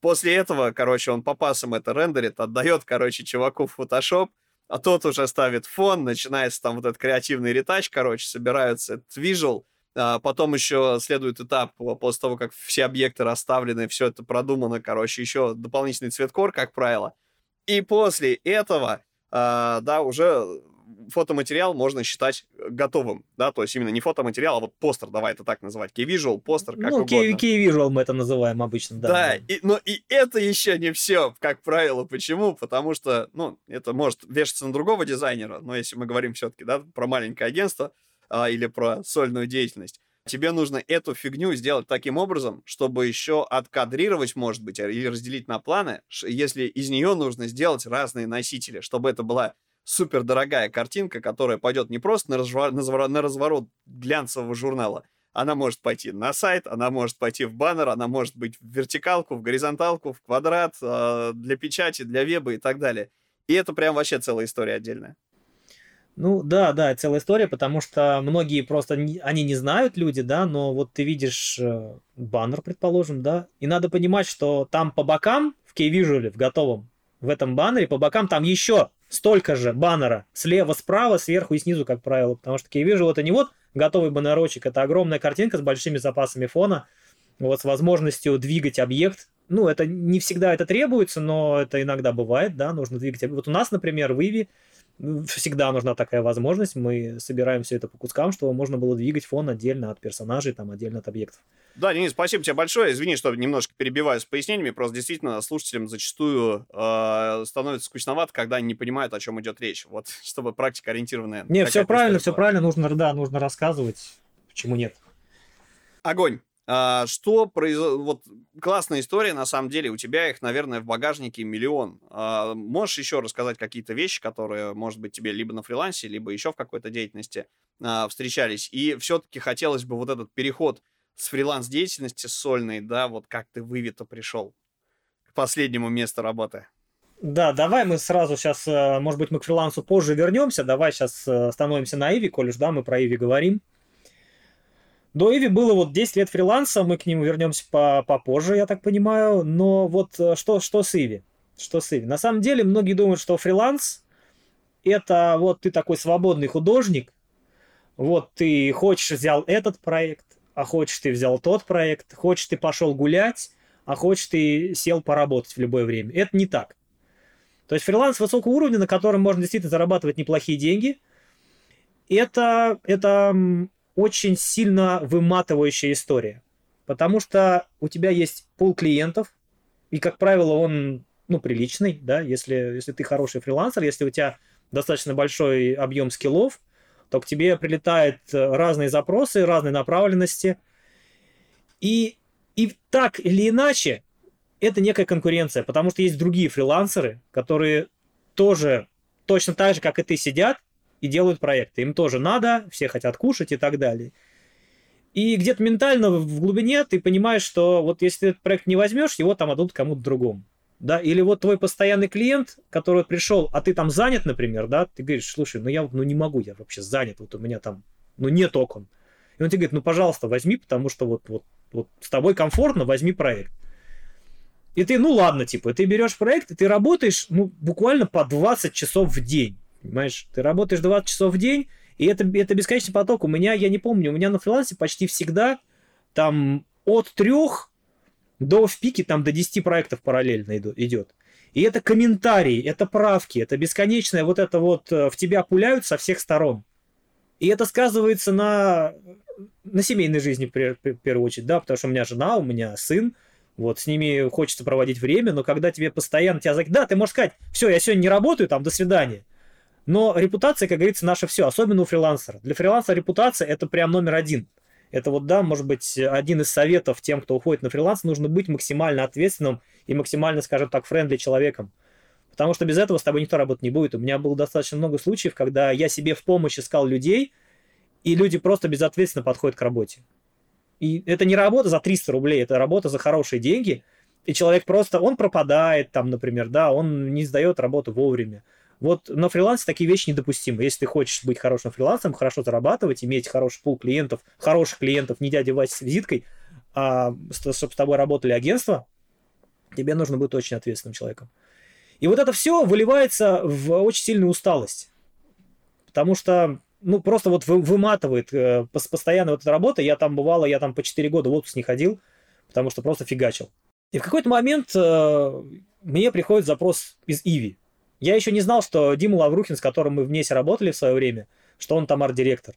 После этого, короче, он по пасам это рендерит, отдает, короче, чуваку в Photoshop, а тот уже ставит фон, начинается там вот этот креативный ретач, короче, собираются этот visual, а потом еще следует этап после того, как все объекты расставлены, все это продумано, короче, еще дополнительный цветкор, как правило. И после этого, а, да, уже фотоматериал можно считать э, готовым, да, то есть именно не фотоматериал, а вот постер, давай это так называть, key-visual, постер, как ну, угодно. Ну, key-visual мы это называем обычно, да. Да, И, но и это еще не все, как правило. Почему? Потому что, ну, это может вешаться на другого дизайнера, но если мы говорим все-таки, да, про маленькое агентство а, или про сольную деятельность, тебе нужно эту фигню сделать таким образом, чтобы еще откадрировать, может быть, или разделить на планы, если из нее нужно сделать разные носители, чтобы это была супер дорогая картинка, которая пойдет не просто на, разворот, на разворот глянцевого журнала, она может пойти на сайт, она может пойти в баннер, она может быть в вертикалку, в горизонталку, в квадрат, э, для печати, для веба и так далее. И это прям вообще целая история отдельная. Ну да, да, целая история, потому что многие просто, не, они не знают люди, да, но вот ты видишь э, баннер, предположим, да, и надо понимать, что там по бокам в K-Visual, в готовом, в этом баннере, по бокам там еще столько же баннера, слева, справа, сверху и снизу, как правило, потому что K-Visual это не вот готовый баннерочек, это огромная картинка с большими запасами фона, вот с возможностью двигать объект, ну, это не всегда это требуется, но это иногда бывает, да, нужно двигать. Вот у нас, например, в Иви всегда нужна такая возможность. Мы собираем все это по кускам, чтобы можно было двигать фон отдельно от персонажей, там отдельно от объектов. Да, Денис, спасибо тебе большое. Извини, что немножко перебиваю с пояснениями. Просто действительно слушателям зачастую э, становится скучновато, когда они не понимают, о чем идет речь. Вот, чтобы практика ориентированная. Не, все правильно, все правильно. Нужно, да, нужно рассказывать. Почему нет? Огонь. А, что произошло? Вот классная история, на самом деле. У тебя их, наверное, в багажнике миллион. А, можешь еще рассказать какие-то вещи, которые, может быть, тебе либо на фрилансе, либо еще в какой-то деятельности а, встречались? И все-таки хотелось бы вот этот переход с фриланс-деятельности сольной, да, вот как ты в Иви-то пришел к последнему месту работы? Да, давай мы сразу сейчас, э, может быть, мы к фрилансу позже вернемся. Давай сейчас э, становимся на Иви, коль уж, да, мы про Иви говорим. До Иви было вот 10 лет фриланса, мы к нему вернемся по попозже, я так понимаю. Но вот э, что, что с Иви? Что с Иви? На самом деле многие думают, что фриланс это вот ты такой свободный художник, вот ты хочешь взял этот проект, а хочешь ты взял тот проект, хочешь ты пошел гулять, а хочешь ты сел поработать в любое время. Это не так. То есть фриланс высокого уровня, на котором можно действительно зарабатывать неплохие деньги, это, это очень сильно выматывающая история. Потому что у тебя есть пул клиентов, и, как правило, он ну, приличный, да, если, если ты хороший фрилансер, если у тебя достаточно большой объем скиллов, то к тебе прилетают разные запросы, разные направленности. И, и так или иначе, это некая конкуренция, потому что есть другие фрилансеры, которые тоже точно так же, как и ты, сидят и делают проекты. Им тоже надо, все хотят кушать и так далее. И где-то ментально в глубине ты понимаешь, что вот если ты этот проект не возьмешь, его там отдадут кому-то другому. Да, или вот твой постоянный клиент, который пришел, а ты там занят, например, да, ты говоришь, слушай, ну я ну не могу, я вообще занят, вот у меня там, ну нет окон. И он тебе говорит, ну пожалуйста, возьми, потому что вот, вот, вот с тобой комфортно, возьми проект. И ты, ну ладно, типа, ты берешь проект, и ты работаешь, ну, буквально по 20 часов в день. Понимаешь, ты работаешь 20 часов в день, и это, это бесконечный поток. У меня, я не помню, у меня на фрилансе почти всегда там от трех до в пике там до 10 проектов параллельно идет. И это комментарии, это правки, это бесконечное вот это вот э, в тебя пуляют со всех сторон. И это сказывается на, на семейной жизни, в первую очередь, да, потому что у меня жена, у меня сын, вот, с ними хочется проводить время, но когда тебе постоянно тебя да, ты можешь сказать, все, я сегодня не работаю, там, до свидания. Но репутация, как говорится, наше все, особенно у фрилансера. Для фрилансера репутация это прям номер один. Это вот, да, может быть, один из советов тем, кто уходит на фриланс, нужно быть максимально ответственным и максимально, скажем так, френдли человеком. Потому что без этого с тобой никто работать не будет. У меня было достаточно много случаев, когда я себе в помощь искал людей, и люди просто безответственно подходят к работе. И это не работа за 300 рублей, это работа за хорошие деньги, и человек просто, он пропадает там, например, да, он не сдает работу вовремя. Вот на фрилансе такие вещи недопустимы. Если ты хочешь быть хорошим фрилансом, хорошо зарабатывать, иметь хороший пул клиентов, хороших клиентов, не дядя Вася с визиткой, а чтобы с тобой работали агентства, тебе нужно быть очень ответственным человеком. И вот это все выливается в очень сильную усталость. Потому что, ну, просто вот выматывает э, постоянно вот эта работа. Я там бывало, я там по 4 года в отпуск не ходил, потому что просто фигачил. И в какой-то момент э, мне приходит запрос из Иви. Я еще не знал, что Дима Лаврухин, с которым мы вместе работали в свое время, что он там арт-директор.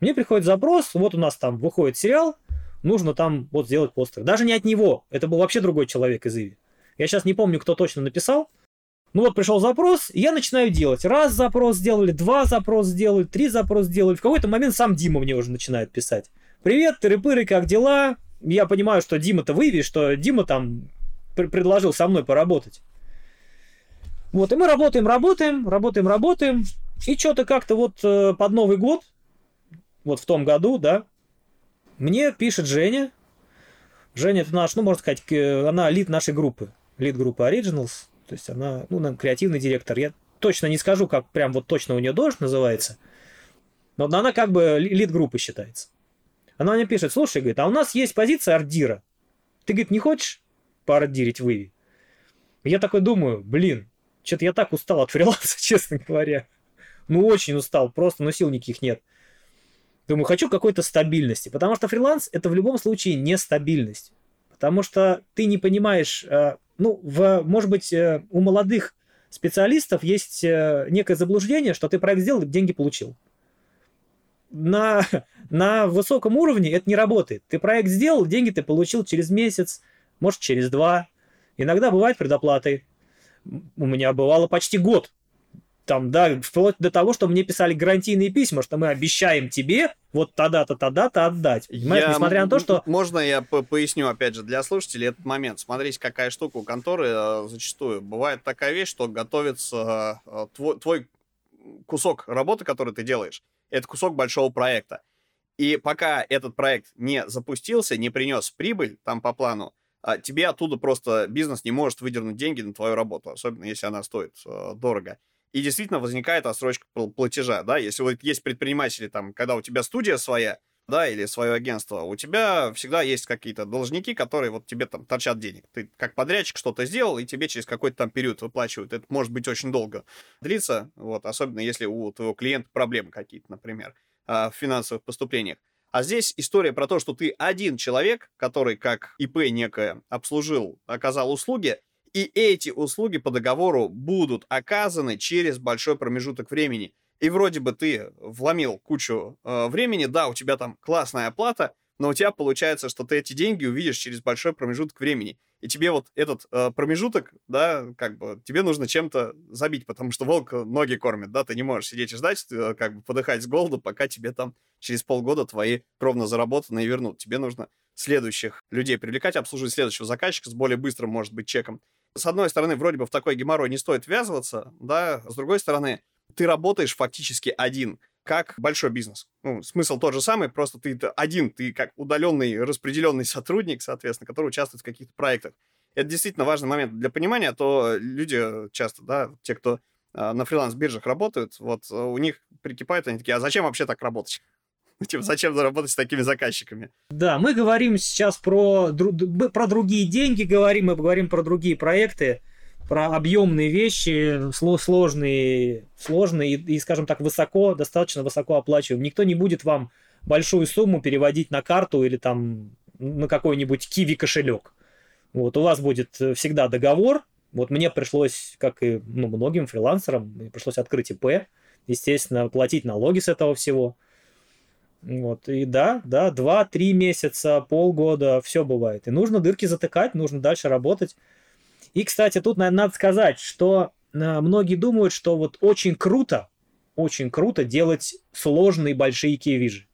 Мне приходит запрос, вот у нас там выходит сериал, нужно там вот сделать постер. Даже не от него, это был вообще другой человек из Иви. Я сейчас не помню, кто точно написал. Ну вот пришел запрос, и я начинаю делать. Раз запрос сделали, два запрос сделали, три запрос сделали. В какой-то момент сам Дима мне уже начинает писать. Привет, тыры-пыры, как дела? Я понимаю, что Дима-то выявит, что Дима там предложил со мной поработать. Вот, и мы работаем, работаем, работаем, работаем. И что-то как-то вот э, под Новый год, вот в том году, да, мне пишет Женя. Женя это наш, ну, можно сказать, она лид нашей группы. Лид группы Originals. То есть она, ну, креативный директор. Я точно не скажу, как прям вот точно у нее должность называется, но она как бы лид группы считается. Она мне пишет, слушай, говорит, а у нас есть позиция ардира. Ты, говорит, не хочешь поардирить вы? Я такой думаю, блин, что-то я так устал от фриланса, честно говоря. Ну, очень устал, просто, ну, сил никаких нет. Думаю, хочу какой-то стабильности, потому что фриланс это в любом случае нестабильность. Потому что ты не понимаешь, э, ну, в, может быть, э, у молодых специалистов есть э, некое заблуждение, что ты проект сделал, деньги получил. На, на высоком уровне это не работает. Ты проект сделал, деньги ты получил через месяц, может, через два. Иногда бывает предоплаты. У меня бывало почти год там, да, вплоть до того, что мне писали гарантийные письма, что мы обещаем тебе вот тогда-то, тогда-то отдать. Понимаешь, я, несмотря на то, что... Можно я поясню, опять же, для слушателей этот момент. Смотрите, какая штука у конторы э, зачастую. Бывает такая вещь, что готовится э, твой, твой кусок работы, который ты делаешь, это кусок большого проекта. И пока этот проект не запустился, не принес прибыль там по плану, а тебе оттуда просто бизнес не может выдернуть деньги на твою работу, особенно если она стоит э, дорого и действительно возникает отсрочка платежа, да, если вот есть предприниматели, там, когда у тебя студия своя, да, или свое агентство, у тебя всегда есть какие-то должники, которые вот тебе там торчат денег. Ты как подрядчик что-то сделал, и тебе через какой-то там период выплачивают. Это может быть очень долго длиться, вот, особенно если у твоего клиента проблемы какие-то, например, а, в финансовых поступлениях. А здесь история про то, что ты один человек, который как ИП некое обслужил, оказал услуги, и эти услуги по договору будут оказаны через большой промежуток времени. И вроде бы ты вломил кучу э, времени, да, у тебя там классная оплата, но у тебя получается, что ты эти деньги увидишь через большой промежуток времени. И тебе вот этот э, промежуток, да, как бы, тебе нужно чем-то забить, потому что волк ноги кормит, да, ты не можешь сидеть и ждать, э, как бы подыхать с голоду, пока тебе там через полгода твои кровно заработанные вернут. Тебе нужно следующих людей привлекать, обслуживать следующего заказчика с более быстрым, может быть, чеком с одной стороны, вроде бы в такой геморрой не стоит ввязываться, да, с другой стороны, ты работаешь фактически один, как большой бизнес. Ну, смысл тот же самый, просто ты один, ты как удаленный, распределенный сотрудник, соответственно, который участвует в каких-то проектах. Это действительно важный момент для понимания, а то люди часто, да, те, кто э, на фриланс-биржах работают, вот у них прикипают, они такие, а зачем вообще так работать? Типа, зачем заработать с такими заказчиками? Да, мы говорим сейчас про, про другие деньги, говорим, мы говорим про другие проекты, про объемные вещи, сложные, сложные и, и, скажем так, высоко, достаточно высоко оплачиваемые. Никто не будет вам большую сумму переводить на карту или там на какой-нибудь киви кошелек. Вот, у вас будет всегда договор. Вот мне пришлось, как и ну, многим фрилансерам, пришлось открыть ИП, естественно, платить налоги с этого всего. Вот, и да, да, два-три месяца, полгода, все бывает. И нужно дырки затыкать, нужно дальше работать. И, кстати, тут надо сказать, что э, многие думают, что вот очень круто, очень круто делать сложные большие киевижи.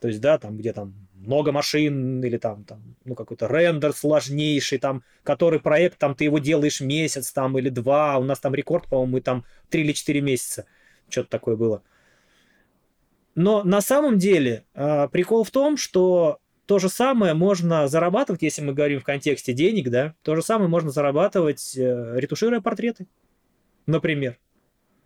То есть, да, там, где там много машин или там, там ну, какой-то рендер сложнейший, там, который проект, там, ты его делаешь месяц там или два, у нас там рекорд, по-моему, там три или четыре месяца, что-то такое было. Но на самом деле э, прикол в том, что то же самое можно зарабатывать, если мы говорим в контексте денег, да, то же самое можно зарабатывать, э, ретушируя портреты, например.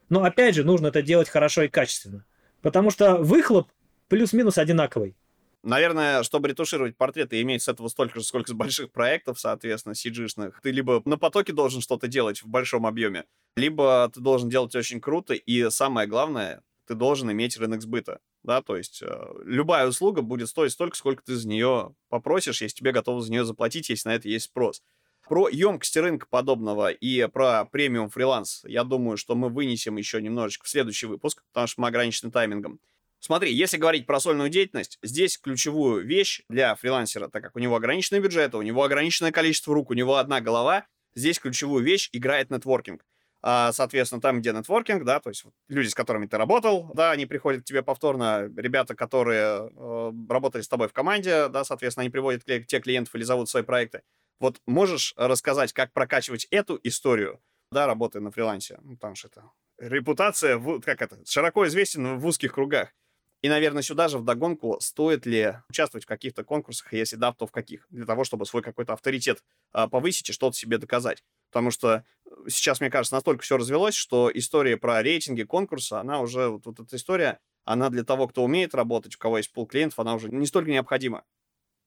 Но опять же, нужно это делать хорошо и качественно. Потому что выхлоп плюс-минус одинаковый. Наверное, чтобы ретушировать портреты, иметь с этого столько же, сколько с больших проектов, соответственно, cg Ты либо на потоке должен что-то делать в большом объеме, либо ты должен делать очень круто, и самое главное, ты должен иметь рынок сбыта. Да, то есть э, любая услуга будет стоить столько, сколько ты за нее попросишь, если тебе готовы за нее заплатить, если на это есть спрос. Про емкости рынка подобного и про премиум фриланс, я думаю, что мы вынесем еще немножечко в следующий выпуск, потому что мы ограничены таймингом. Смотри, если говорить про сольную деятельность, здесь ключевую вещь для фрилансера, так как у него ограниченный бюджет, у него ограниченное количество рук, у него одна голова, здесь ключевую вещь играет нетворкинг. А, соответственно, там, где нетворкинг, да, то есть люди, с которыми ты работал, да, они приходят к тебе повторно, ребята, которые э, работали с тобой в команде, да, соответственно, они приводят те клиентов или зовут свои проекты. Вот можешь рассказать, как прокачивать эту историю, да, работая на фрилансе? Ну, там что это репутация, как это, широко известен в узких кругах. И, наверное, сюда же вдогонку, стоит ли участвовать в каких-то конкурсах, если да, то в каких, для того, чтобы свой какой-то авторитет а, повысить и что-то себе доказать. Потому что сейчас, мне кажется, настолько все развелось, что история про рейтинги конкурса, она уже, вот, вот эта история, она для того, кто умеет работать, у кого есть пул клиентов, она уже не столько необходима.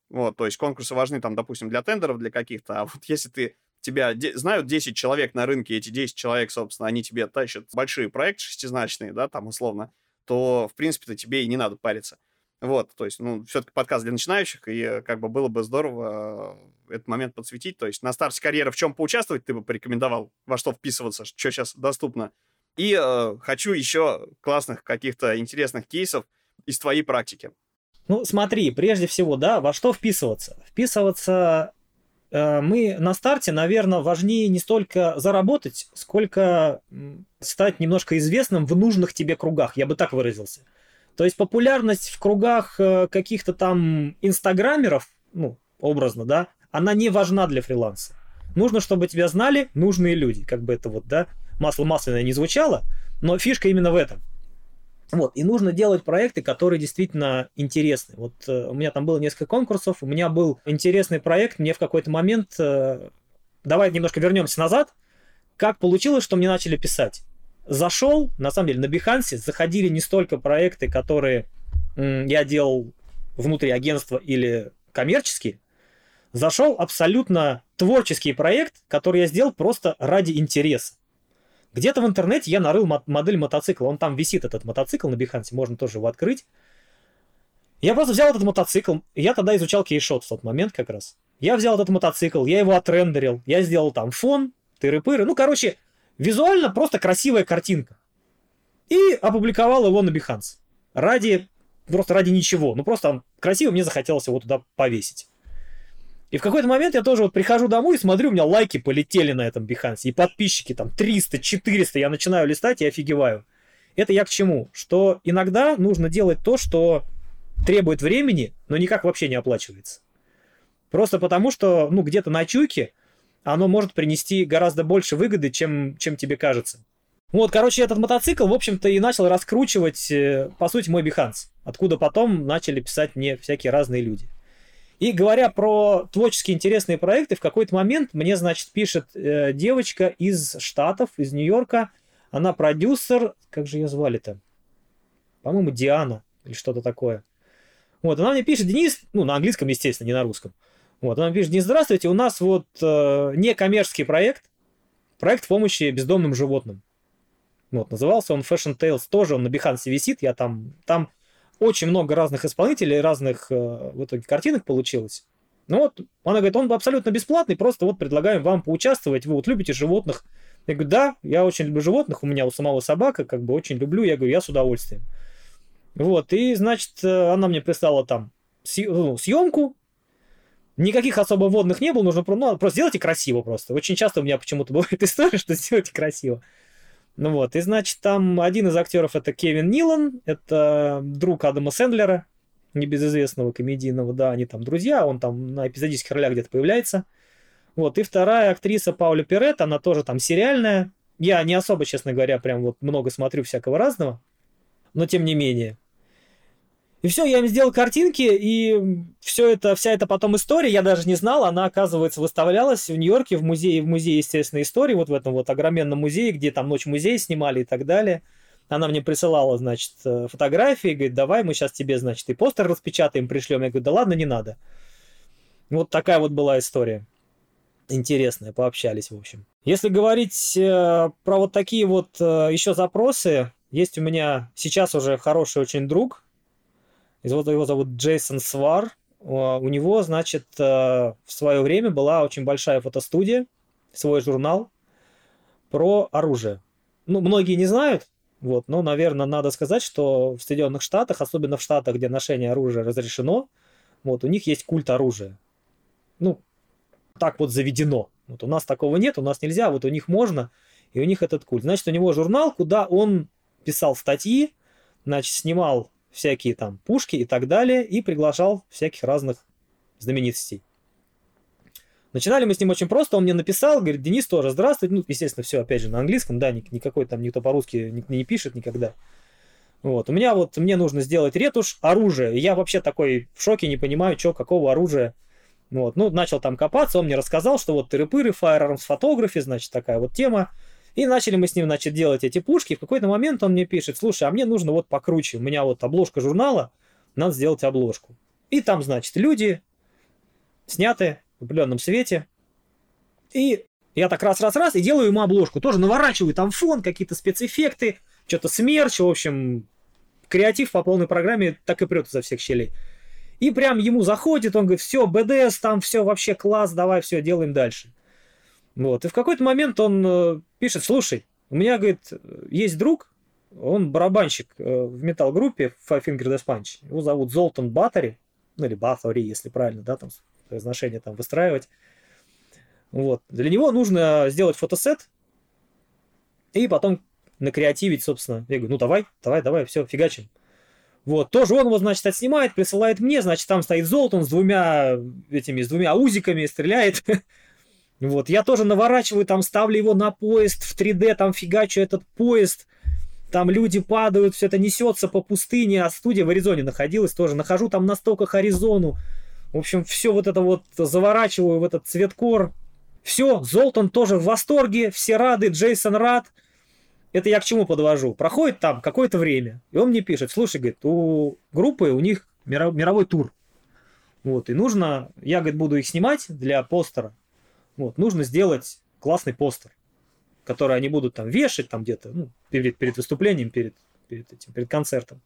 Вот, то есть конкурсы важны там, допустим, для тендеров, для каких-то, а вот если ты тебя де- знают 10 человек на рынке, эти 10 человек, собственно, они тебе тащат большие проекты шестизначные, да, там условно, то, в принципе-то, тебе и не надо париться. Вот, то есть, ну, все-таки подкаст для начинающих, и э, как бы было бы здорово э, этот момент подсветить. То есть на старте карьеры в чем поучаствовать ты бы порекомендовал, во что вписываться, что сейчас доступно. И э, хочу еще классных каких-то интересных кейсов из твоей практики. Ну, смотри, прежде всего, да, во что вписываться? Вписываться э, мы на старте, наверное, важнее не столько заработать, сколько стать немножко известным в нужных тебе кругах, я бы так выразился. То есть популярность в кругах э, каких-то там инстаграмеров, ну, образно, да, она не важна для фриланса. Нужно, чтобы тебя знали нужные люди, как бы это вот, да, масло масляное не звучало, но фишка именно в этом. Вот, и нужно делать проекты, которые действительно интересны. Вот э, у меня там было несколько конкурсов, у меня был интересный проект, мне в какой-то момент, э, давай немножко вернемся назад, как получилось, что мне начали писать зашел, на самом деле, на Behance заходили не столько проекты, которые я делал внутри агентства или коммерческие, зашел абсолютно творческий проект, который я сделал просто ради интереса. Где-то в интернете я нарыл модель мотоцикла, он там висит, этот мотоцикл на Behance, можно тоже его открыть. Я просто взял этот мотоцикл, я тогда изучал кейшот в тот момент как раз. Я взял этот мотоцикл, я его отрендерил, я сделал там фон, тыры-пыры. Ну, короче, Визуально просто красивая картинка. И опубликовал его на Behance. Ради, просто ради ничего. Ну просто он красиво, мне захотелось его туда повесить. И в какой-то момент я тоже вот прихожу домой и смотрю, у меня лайки полетели на этом Behance. И подписчики там 300, 400. Я начинаю листать и офигеваю. Это я к чему? Что иногда нужно делать то, что требует времени, но никак вообще не оплачивается. Просто потому, что, ну, где-то на чуйке оно может принести гораздо больше выгоды, чем, чем тебе кажется. Вот, короче, этот мотоцикл, в общем-то, и начал раскручивать, э, по сути, мой Behance, откуда потом начали писать мне всякие разные люди. И говоря про творческие интересные проекты, в какой-то момент мне, значит, пишет э, девочка из Штатов, из Нью-Йорка. Она продюсер, как же ее звали-то? По-моему, Диана или что-то такое. Вот, она мне пишет, Денис, ну, на английском, естественно, не на русском. Вот, она пишет, не здравствуйте, у нас вот э, некоммерческий проект, проект помощи бездомным животным. Вот, назывался он Fashion Tales, тоже он на Behance висит, я там, там очень много разных исполнителей, разных э, в итоге картинок получилось. Ну вот, она говорит, он абсолютно бесплатный, просто вот предлагаем вам поучаствовать, вы вот любите животных. Я говорю, да, я очень люблю животных, у меня у самого собака, как бы очень люблю, я говорю, я с удовольствием. Вот, и, значит, э, она мне прислала там ну, съемку, Никаких особо водных не было, нужно ну, просто сделайте красиво просто. Очень часто у меня почему-то бывает история, что сделайте красиво. Ну вот, и значит, там один из актеров это Кевин Нилан, это друг Адама Сэндлера, небезызвестного комедийного, да, они там друзья, он там на эпизодических ролях где-то появляется. Вот, и вторая актриса Пауля Перет, она тоже там сериальная. Я не особо, честно говоря, прям вот много смотрю всякого разного, но тем не менее. И все, я им сделал картинки, и все это, вся эта потом история, я даже не знал, она, оказывается, выставлялась в Нью-Йорке, в музее, в музее естественной истории, вот в этом вот огроменном музее, где там Ночь музея снимали и так далее. Она мне присылала, значит, э, фотографии, говорит, давай мы сейчас тебе, значит, и постер распечатаем, пришлем. Я говорю, да ладно, не надо. Вот такая вот была история. Интересная, пообщались, в общем. Если говорить э, про вот такие вот э, еще запросы, есть у меня сейчас уже хороший очень друг, его зовут Джейсон Свар. У него, значит, э, в свое время была очень большая фотостудия, свой журнал про оружие. Ну, многие не знают, вот, но, наверное, надо сказать, что в Соединенных Штатах, особенно в Штатах, где ношение оружия разрешено, вот, у них есть культ оружия. Ну, так вот заведено. Вот у нас такого нет, у нас нельзя, вот у них можно, и у них этот культ. Значит, у него журнал, куда он писал статьи, значит, снимал всякие там пушки и так далее, и приглашал всяких разных знаменитостей. Начинали мы с ним очень просто, он мне написал, говорит, Денис тоже, здравствуйте, ну, естественно, все, опять же, на английском, да, никакой там никто по-русски не, пишет никогда. Вот, у меня вот, мне нужно сделать ретушь оружия, я вообще такой в шоке, не понимаю, что, какого оружия, Вот, ну, начал там копаться, он мне рассказал, что вот тыры-пыры, Firearms Photography, значит, такая вот тема. И начали мы с ним, значит, делать эти пушки. В какой-то момент он мне пишет, слушай, а мне нужно вот покруче. У меня вот обложка журнала, надо сделать обложку. И там, значит, люди сняты в определенном свете. И я так раз-раз-раз и делаю ему обложку. Тоже наворачиваю там фон, какие-то спецэффекты, что-то смерч, в общем, креатив по полной программе так и прет изо всех щелей. И прям ему заходит, он говорит, все, БДС, там все вообще класс, давай все, делаем дальше. Вот. И в какой-то момент он э, пишет, слушай, у меня, говорит, есть друг, он барабанщик э, в метал-группе Five Finger Death Punch. Его зовут Золтан Баттери, ну или Баттери, если правильно, да, там произношение там выстраивать. Вот. Для него нужно сделать фотосет и потом накреативить, собственно. Я говорю, ну давай, давай, давай, все, фигачим. Вот, тоже он его, значит, отснимает, присылает мне, значит, там стоит Золтан с двумя этими, с двумя узиками, стреляет. Вот, я тоже наворачиваю, там ставлю его на поезд в 3D, там фигачу этот поезд, там люди падают, все это несется по пустыне, а студия в Аризоне находилась тоже, нахожу там на стоках Аризону, в общем, все вот это вот заворачиваю в этот цветкор, все, Золтан тоже в восторге, все рады, Джейсон рад, это я к чему подвожу? Проходит там какое-то время, и он мне пишет, слушай, говорит, у группы, у них мировой тур. Вот, и нужно, я, говорит, буду их снимать для постера. Вот, нужно сделать классный постер, который они будут там вешать там где-то, ну, перед, перед выступлением, перед, перед этим, перед концертом.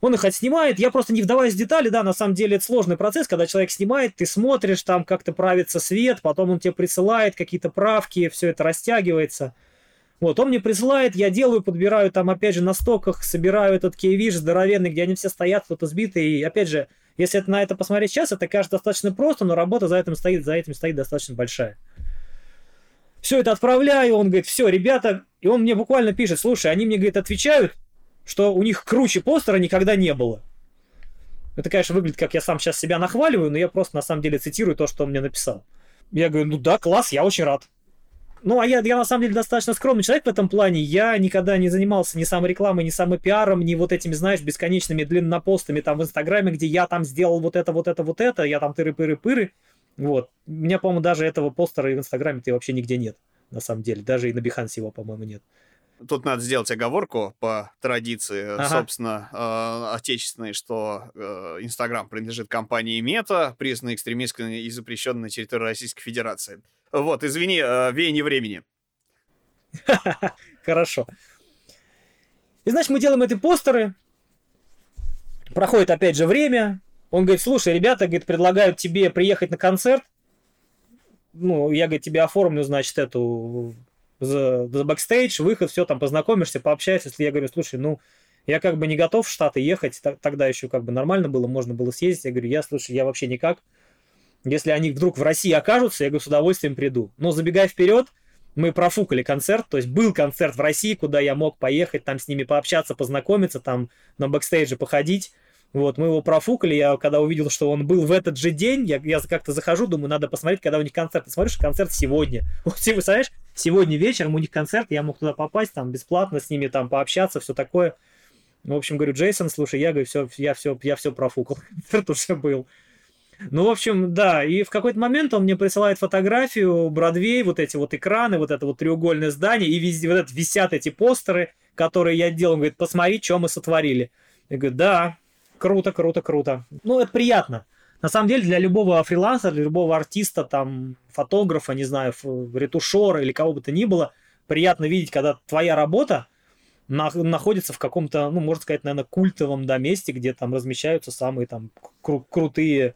Он их отснимает, я просто не вдаваясь в детали, да, на самом деле это сложный процесс, когда человек снимает, ты смотришь, там как-то правится свет, потом он тебе присылает какие-то правки, все это растягивается – вот, он мне присылает, я делаю, подбираю там, опять же, на стоках, собираю этот кейвиш здоровенный, где они все стоят, кто-то сбитый. И, опять же, если это, на это посмотреть сейчас, это кажется достаточно просто, но работа за этим стоит, за этим стоит достаточно большая. Все это отправляю, он говорит, все, ребята, и он мне буквально пишет, слушай, они мне, говорит, отвечают, что у них круче постера никогда не было. Это, конечно, выглядит, как я сам сейчас себя нахваливаю, но я просто на самом деле цитирую то, что он мне написал. Я говорю, ну да, класс, я очень рад. Ну, а я, я на самом деле достаточно скромный человек в этом плане. Я никогда не занимался ни саморекламой, ни самопиаром, ни вот этими, знаешь, бесконечными длиннопостами там в Инстаграме, где я там сделал вот это, вот это, вот это, я там тыры-пыры-пыры. Вот. У меня, по-моему, даже этого постера в Инстаграме-то вообще нигде нет, на самом деле. Даже и на Behance его, по-моему, нет. Тут надо сделать оговорку по традиции, ага. собственно, э, отечественной, что э, Инстаграм принадлежит компании Мета, признанной экстремистской и запрещенной на территории Российской Федерации. Вот, извини, э, веяние времени. Хорошо. И значит, мы делаем эти постеры. Проходит опять же время. Он говорит, слушай, ребята, говорит, предлагают тебе приехать на концерт. Ну, я, говорит, тебе оформлю, значит, эту за, за бэкстейдж, выход, все, там познакомишься, пообщаешься. Если я говорю, слушай, ну, я как бы не готов в Штаты ехать, тогда еще как бы нормально было, можно было съездить. Я говорю, я, слушай, я вообще никак. Если они вдруг в России окажутся, я говорю, с удовольствием приду. Но забегая вперед, мы профукали концерт, то есть был концерт в России, куда я мог поехать, там с ними пообщаться, познакомиться, там на бэкстейдже походить. Вот, мы его профукали, я когда увидел, что он был в этот же день, я, я как-то захожу, думаю, надо посмотреть, когда у них концерт. Ты смотришь, концерт сегодня. Вот ты представляешь, сегодня вечером у них концерт, я мог туда попасть, там бесплатно с ними там пообщаться, все такое. В общем, говорю, Джейсон, слушай, я говорю, все, я все, я все профукал. Концерт уже был. Ну, в общем, да, и в какой-то момент он мне присылает фотографию Бродвей, вот эти вот экраны, вот это вот треугольное здание, и везде вот это висят эти постеры, которые я делал. Он говорит, посмотри, что мы сотворили. Я говорю, да, круто, круто, круто. Ну, это приятно. На самом деле, для любого фрилансера, для любого артиста, там, фотографа, не знаю, ретушера или кого бы то ни было, приятно видеть, когда твоя работа на, находится в каком-то, ну, можно сказать, наверное, культовом да, месте, где там размещаются самые там кру- крутые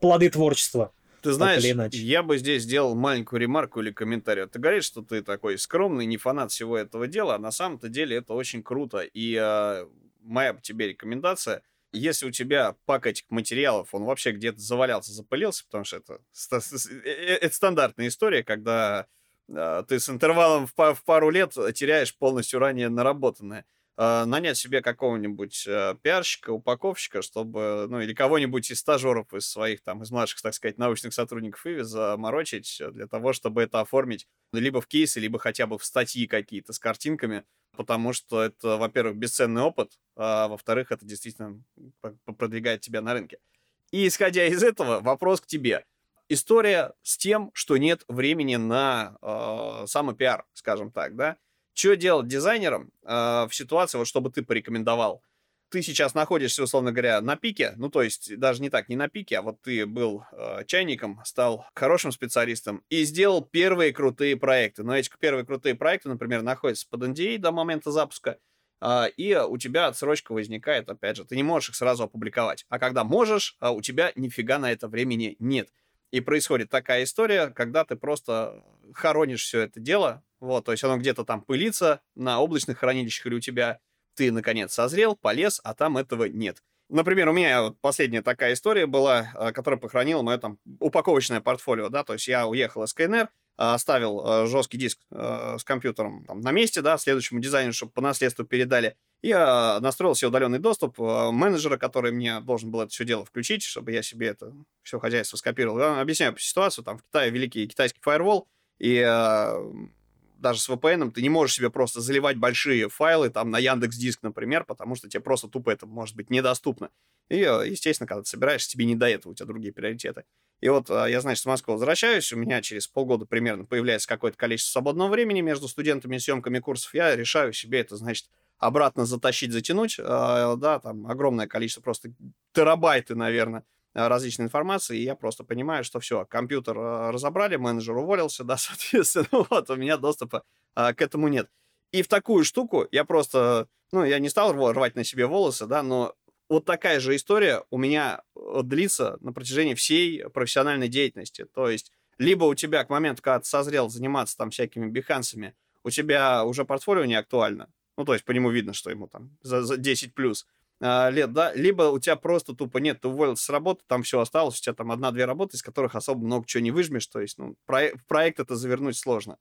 плоды творчества. Ты знаешь, я бы здесь сделал маленькую ремарку или комментарий. Ты говоришь, что ты такой скромный, не фанат всего этого дела, а на самом-то деле это очень круто. И э, моя тебе рекомендация, если у тебя пакетик материалов, он вообще где-то завалялся, запылился, потому что это, э, э, это стандартная история, когда э, ты с интервалом в, пару лет теряешь полностью ранее наработанное. Э, нанять себе какого-нибудь э, пиарщика, упаковщика, чтобы, ну, или кого-нибудь из стажеров, из своих, там, из младших, так сказать, научных сотрудников Иви заморочить для того, чтобы это оформить либо в кейсы, либо хотя бы в статьи какие-то с картинками, потому что это, во-первых, бесценный опыт, а во-вторых, это действительно продвигает тебя на рынке. И исходя из этого, вопрос к тебе. История с тем, что нет времени на э, самопиар, скажем так, да? Что делать дизайнерам э, в ситуации, вот чтобы ты порекомендовал? Ты сейчас находишься, условно говоря, на пике, ну, то есть даже не так, не на пике, а вот ты был э, чайником, стал хорошим специалистом и сделал первые крутые проекты. Но эти первые крутые проекты, например, находятся под NDA до момента запуска, а, и у тебя отсрочка возникает, опять же, ты не можешь их сразу опубликовать. А когда можешь, а у тебя нифига на это времени нет. И происходит такая история, когда ты просто хоронишь все это дело, вот, то есть оно где-то там пылится на облачных хранилищах или у тебя ты, наконец, созрел, полез, а там этого нет. Например, у меня вот последняя такая история была, а, которая похоронила мое там упаковочное портфолио, да, то есть я уехал из КНР, оставил э, жесткий диск э, с компьютером там, на месте, да, следующему дизайнеру, чтобы по наследству передали. Я настроил себе удаленный доступ э, менеджера, который мне должен был это все дело включить, чтобы я себе это все хозяйство скопировал. Я объясняю ситуацию. Там в Китае великий китайский фаервол, и даже с VPN ты не можешь себе просто заливать большие файлы там на Яндекс Диск, например, потому что тебе просто тупо это может быть недоступно. И, естественно, когда ты собираешь, тебе не до этого, у тебя другие приоритеты. И вот а, я, значит, в Москву возвращаюсь, у меня через полгода примерно появляется какое-то количество свободного времени между студентами и съемками курсов, я решаю себе это, значит, обратно затащить, затянуть, а, да, там огромное количество, просто терабайты, наверное, различной информации, и я просто понимаю, что все, компьютер а, разобрали, менеджер уволился, да, соответственно, вот, у меня доступа к этому нет. И в такую штуку я просто, ну, я не стал рвать на себе волосы, да, но вот такая же история у меня э, длится на протяжении всей профессиональной деятельности. То есть, либо у тебя к моменту, когда ты созрел заниматься там всякими бихансами, у тебя уже портфолио не актуально. Ну, то есть, по нему видно, что ему там за, за 10 плюс а, лет, да, либо у тебя просто тупо нет, ты уволился с работы, там все осталось, у тебя там одна-две работы, из которых особо много чего не выжмешь, то есть, ну, проект, проект это завернуть сложно.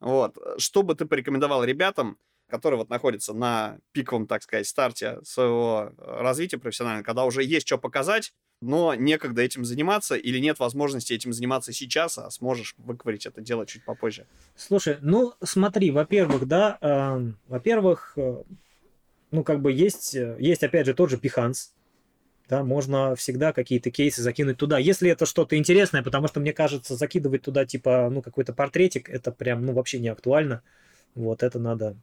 Вот. Что бы ты порекомендовал ребятам, который вот находится на пиковом, так сказать, старте своего э, развития профессионального, когда уже есть что показать, но некогда этим заниматься или нет возможности этим заниматься сейчас, а сможешь выковырить это дело чуть попозже? Слушай, ну смотри, во-первых, да, э, во-первых, э, ну как бы есть, э, есть опять же тот же Behance, да, можно всегда какие-то кейсы закинуть туда, если это что-то интересное, потому что мне кажется, закидывать туда типа, ну какой-то портретик, это прям, ну вообще не актуально, вот это надо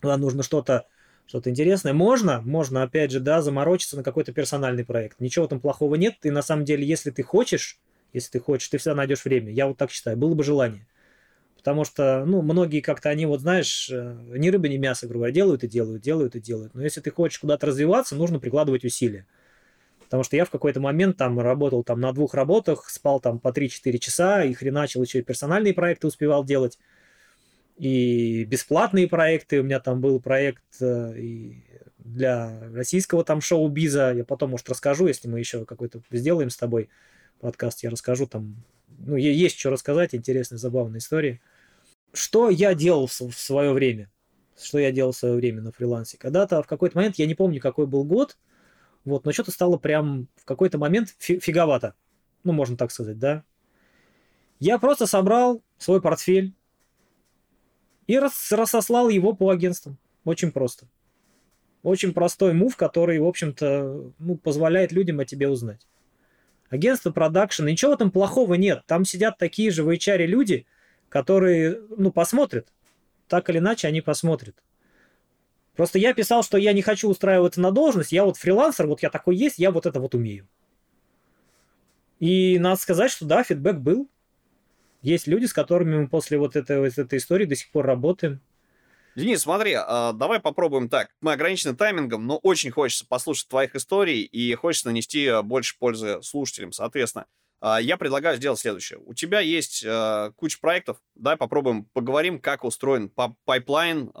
когда нужно что-то что-то интересное. Можно, можно, опять же, да, заморочиться на какой-то персональный проект. Ничего там плохого нет. Ты на самом деле, если ты хочешь, если ты хочешь, ты всегда найдешь время. Я вот так считаю. Было бы желание. Потому что, ну, многие как-то, они вот, знаешь, э, ни рыба, ни мясо, грубо говоря, делают и делают, делают и делают. Но если ты хочешь куда-то развиваться, нужно прикладывать усилия. Потому что я в какой-то момент там работал там на двух работах, спал там по 3-4 часа, и хреначил еще и персональные проекты успевал делать и бесплатные проекты. У меня там был проект э, и для российского там шоу-биза. Я потом, может, расскажу, если мы еще какой-то сделаем с тобой подкаст, я расскажу там. Ну, есть что рассказать, интересные, забавные истории. Что я делал в свое время? Что я делал в свое время на фрилансе? Когда-то в какой-то момент, я не помню, какой был год, вот, но что-то стало прям в какой-то момент фиговато. Ну, можно так сказать, да. Я просто собрал свой портфель, и рас рассослал его по агентствам. Очень просто. Очень простой мув, который, в общем-то, ну, позволяет людям о тебе узнать. Агентство продакшн, ничего этом плохого нет. Там сидят такие же в HR люди, которые, ну, посмотрят. Так или иначе, они посмотрят. Просто я писал, что я не хочу устраиваться на должность, я вот фрилансер, вот я такой есть, я вот это вот умею. И надо сказать, что да, фидбэк был. Есть люди, с которыми мы после вот этой, вот этой истории до сих пор работаем. Денис, смотри, а, давай попробуем так. Мы ограничены таймингом, но очень хочется послушать твоих историй и хочется нанести а, больше пользы слушателям. Соответственно, а, я предлагаю сделать следующее. У тебя есть куча проектов. Давай попробуем поговорим, как устроен pipeline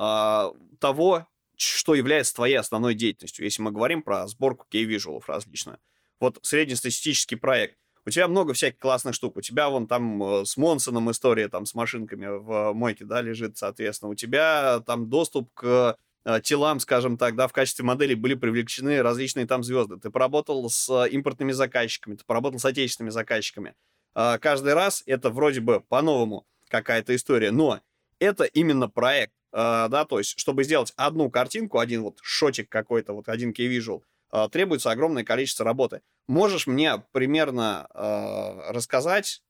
того, что является твоей основной деятельностью, если мы говорим про сборку key visual ов различную. Вот среднестатистический проект у тебя много всяких классных штук. У тебя вон там э, с Монсоном история там с машинками в мойке, да, лежит, соответственно. У тебя там доступ к э, телам, скажем так, да, в качестве моделей были привлечены различные там звезды. Ты поработал с импортными заказчиками, ты поработал с отечественными заказчиками. Каждый раз это вроде бы по-новому какая-то история, но это именно проект, да, то есть, чтобы сделать одну картинку, один вот шотик какой-то, вот один key visual, э, требуется огромное количество работы. Можешь мне примерно э, рассказать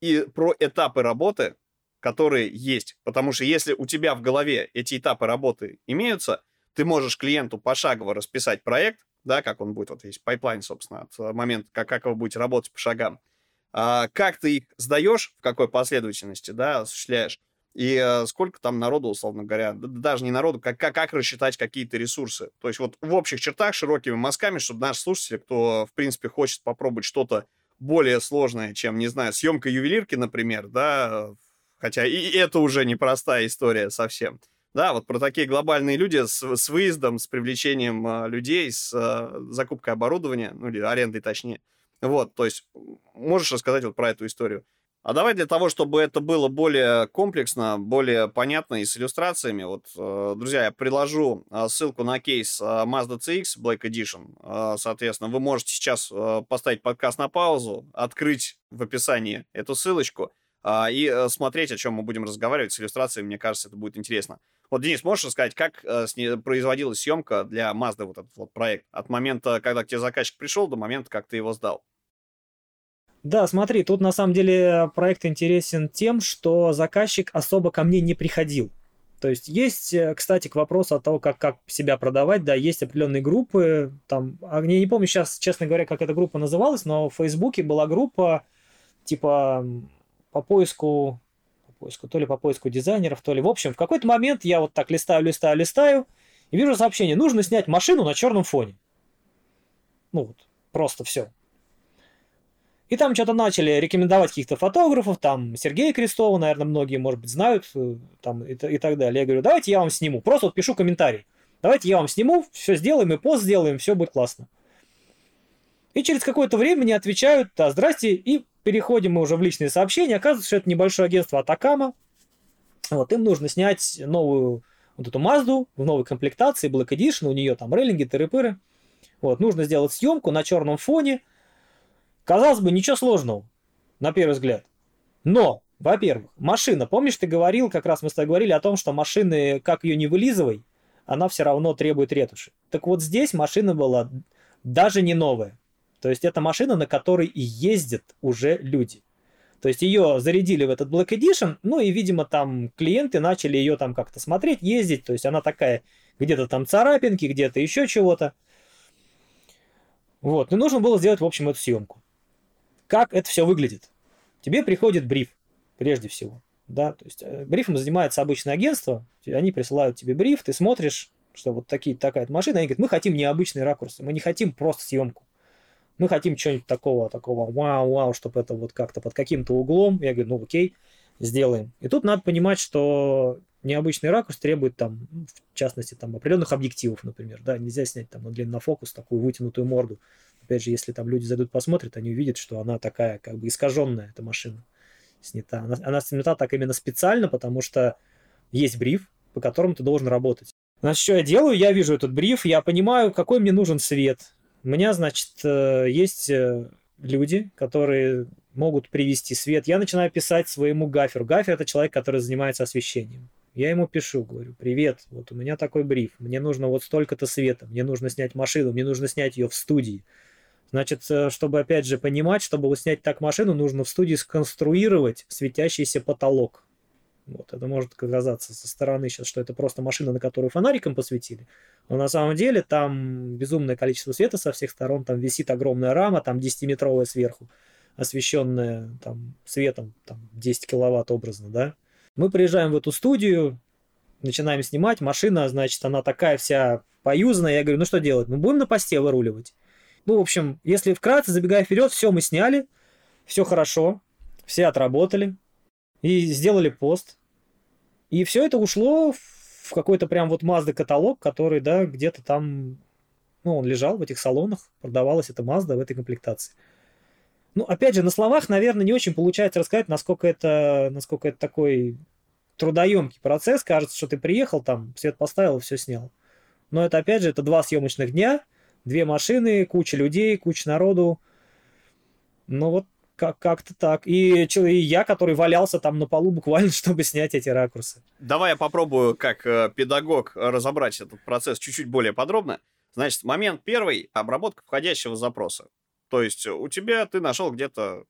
и про этапы работы, которые есть? Потому что если у тебя в голове эти этапы работы имеются, ты можешь клиенту пошагово расписать проект, да, как он будет, вот есть pipeline, собственно, от момента, как, как вы будете работать по шагам. А, как ты их сдаешь, в какой последовательности, да, осуществляешь, и э, сколько там народу, условно говоря, даже не народу, как, как, как рассчитать какие-то ресурсы. То есть вот в общих чертах, широкими мазками, чтобы наши слушатели, кто, в принципе, хочет попробовать что-то более сложное, чем, не знаю, съемка ювелирки, например, да, хотя и это уже непростая история совсем. Да, вот про такие глобальные люди с, с выездом, с привлечением э, людей, с э, закупкой оборудования, ну или арендой точнее. Вот, то есть можешь рассказать вот про эту историю? А давай для того, чтобы это было более комплексно, более понятно и с иллюстрациями, вот, э, друзья, я приложу э, ссылку на кейс э, Mazda CX Black Edition. Соответственно, вы можете сейчас поставить подкаст на паузу, открыть в описании эту ссылочку и смотреть, о чем мы будем разговаривать с иллюстрациями. Мне кажется, это будет интересно. Вот, Денис, можешь рассказать, как производилась съемка для Mazda, вот этот вот проект, от момента, когда к тебе заказчик пришел, до момента, как ты его сдал? Да, смотри, тут на самом деле проект интересен тем, что заказчик особо ко мне не приходил. То есть есть, э, кстати, к вопросу о том, как, как себя продавать, да, есть определенные группы, там, а, я не помню сейчас, честно говоря, как эта группа называлась, но в Фейсбуке была группа, типа, по поиску, по поиску, то ли по поиску дизайнеров, то ли, в общем, в какой-то момент я вот так листаю, листаю, листаю, и вижу сообщение, нужно снять машину на черном фоне. Ну вот, просто все. И там что-то начали рекомендовать каких-то фотографов, там Сергея Крестова, наверное, многие, может быть, знают, э, там и, и так далее. Я говорю, давайте я вам сниму, просто вот пишу комментарий. Давайте я вам сниму, все сделаем, и пост сделаем, все будет классно. И через какое-то время мне отвечают, да, здрасте, и переходим мы уже в личные сообщения. Оказывается, что это небольшое агентство Атакама. Вот, им нужно снять новую вот эту Мазду в новой комплектации, Black Edition, у нее там рейлинги, тыры-пыры. Вот, нужно сделать съемку на черном фоне, Казалось бы, ничего сложного, на первый взгляд. Но, во-первых, машина, помнишь, ты говорил, как раз мы с тобой говорили о том, что машины, как ее не вылизывай, она все равно требует ретуши. Так вот здесь машина была даже не новая. То есть это машина, на которой и ездят уже люди. То есть ее зарядили в этот Black Edition, ну и, видимо, там клиенты начали ее там как-то смотреть, ездить. То есть она такая, где-то там царапинки, где-то еще чего-то. Вот, и нужно было сделать, в общем, эту съемку как это все выглядит. Тебе приходит бриф, прежде всего. Да, то есть э, брифом занимается обычное агентство, они присылают тебе бриф, ты смотришь, что вот такие, такая машина, они говорят, мы хотим необычный ракурс, мы не хотим просто съемку. Мы хотим что-нибудь такого, такого вау-вау, чтобы это вот как-то под каким-то углом. Я говорю, ну окей, сделаем. И тут надо понимать, что необычный ракурс требует там, в частности, там определенных объективов, например, да, нельзя снять там на длиннофокус такую вытянутую морду опять же, если там люди зайдут посмотрят, они увидят, что она такая как бы искаженная, эта машина снята. Она, она снята так именно специально, потому что есть бриф, по которому ты должен работать. Значит, что я делаю? Я вижу этот бриф, я понимаю, какой мне нужен свет. У меня, значит, э, есть э, люди, которые могут привести свет. Я начинаю писать своему гаферу. Гафер – это человек, который занимается освещением. Я ему пишу, говорю, привет, вот у меня такой бриф, мне нужно вот столько-то света, мне нужно снять машину, мне нужно снять ее в студии. Значит, э, чтобы опять же понимать, чтобы снять так машину, нужно в студии сконструировать светящийся потолок. Вот, это может казаться со стороны сейчас, что это просто машина, на которую фонариком посветили. Но на самом деле там безумное количество света со всех сторон, там висит огромная рама, там 10-метровая сверху, освещенная там светом там 10 киловатт образно, да. Мы приезжаем в эту студию, начинаем снимать, машина, значит, она такая вся поюзанная, я говорю, ну что делать, мы будем на посте выруливать. Ну, в общем, если вкратце, забегая вперед, все мы сняли, все хорошо, все отработали и сделали пост. И все это ушло в какой-то прям вот Mazda каталог, который, да, где-то там, ну, он лежал в этих салонах, продавалась эта Mazda в этой комплектации. Ну, опять же, на словах, наверное, не очень получается рассказать, насколько это, насколько это такой трудоемкий процесс. Кажется, что ты приехал там, свет поставил все снял. Но это, опять же, это два съемочных дня – две машины, куча людей, куча народу. Ну вот как- как-то так. И, и я, который валялся там на полу буквально, чтобы снять эти ракурсы. Давай я попробую, как э, педагог, разобрать этот процесс чуть-чуть более подробно. Значит, момент первый — обработка входящего запроса. То есть у тебя, ты нашел где-то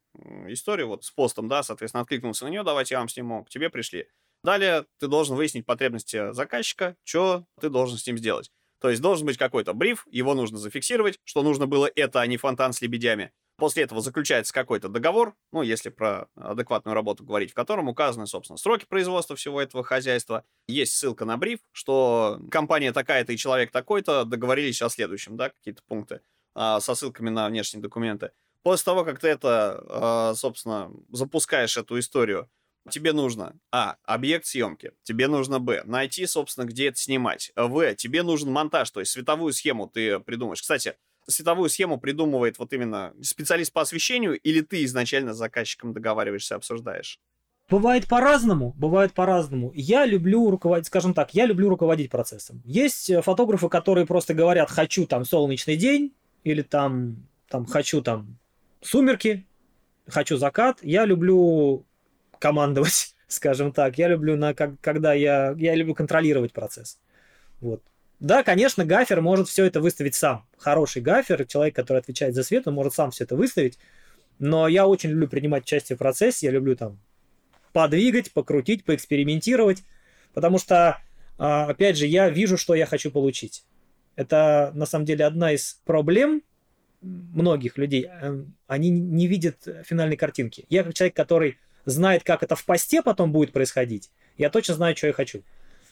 историю вот с постом, да, соответственно, откликнулся на нее, давайте я вам сниму, к тебе пришли. Далее ты должен выяснить потребности заказчика, что ты должен с ним сделать. То есть должен быть какой-то бриф, его нужно зафиксировать, что нужно было это, а не фонтан с лебедями. После этого заключается какой-то договор, ну, если про адекватную работу говорить, в котором указаны, собственно, сроки производства всего этого хозяйства. Есть ссылка на бриф, что компания такая-то и человек такой-то договорились о следующем, да, какие-то пункты а, со ссылками на внешние документы. После того, как ты это, а, собственно, запускаешь эту историю, тебе нужно, а, объект съемки, тебе нужно, б, найти, собственно, где это снимать, в, тебе нужен монтаж, то есть световую схему ты придумаешь. Кстати, световую схему придумывает вот именно специалист по освещению или ты изначально с заказчиком договариваешься, обсуждаешь? Бывает по-разному, бывает по-разному. Я люблю руководить, скажем так, я люблю руководить процессом. Есть э, фотографы, которые просто говорят, хочу там солнечный день, или там, там хочу там сумерки, хочу закат. Я люблю командовать, скажем так. Я люблю, на, как, когда я, я люблю контролировать процесс. Вот. Да, конечно, гафер может все это выставить сам. Хороший гафер, человек, который отвечает за свет, он может сам все это выставить. Но я очень люблю принимать участие в процессе, я люблю там подвигать, покрутить, поэкспериментировать, потому что, а, опять же, я вижу, что я хочу получить. Это, на самом деле, одна из проблем многих людей. Эм, они не видят финальной картинки. Я как человек, который знает, как это в посте потом будет происходить, я точно знаю, что я хочу.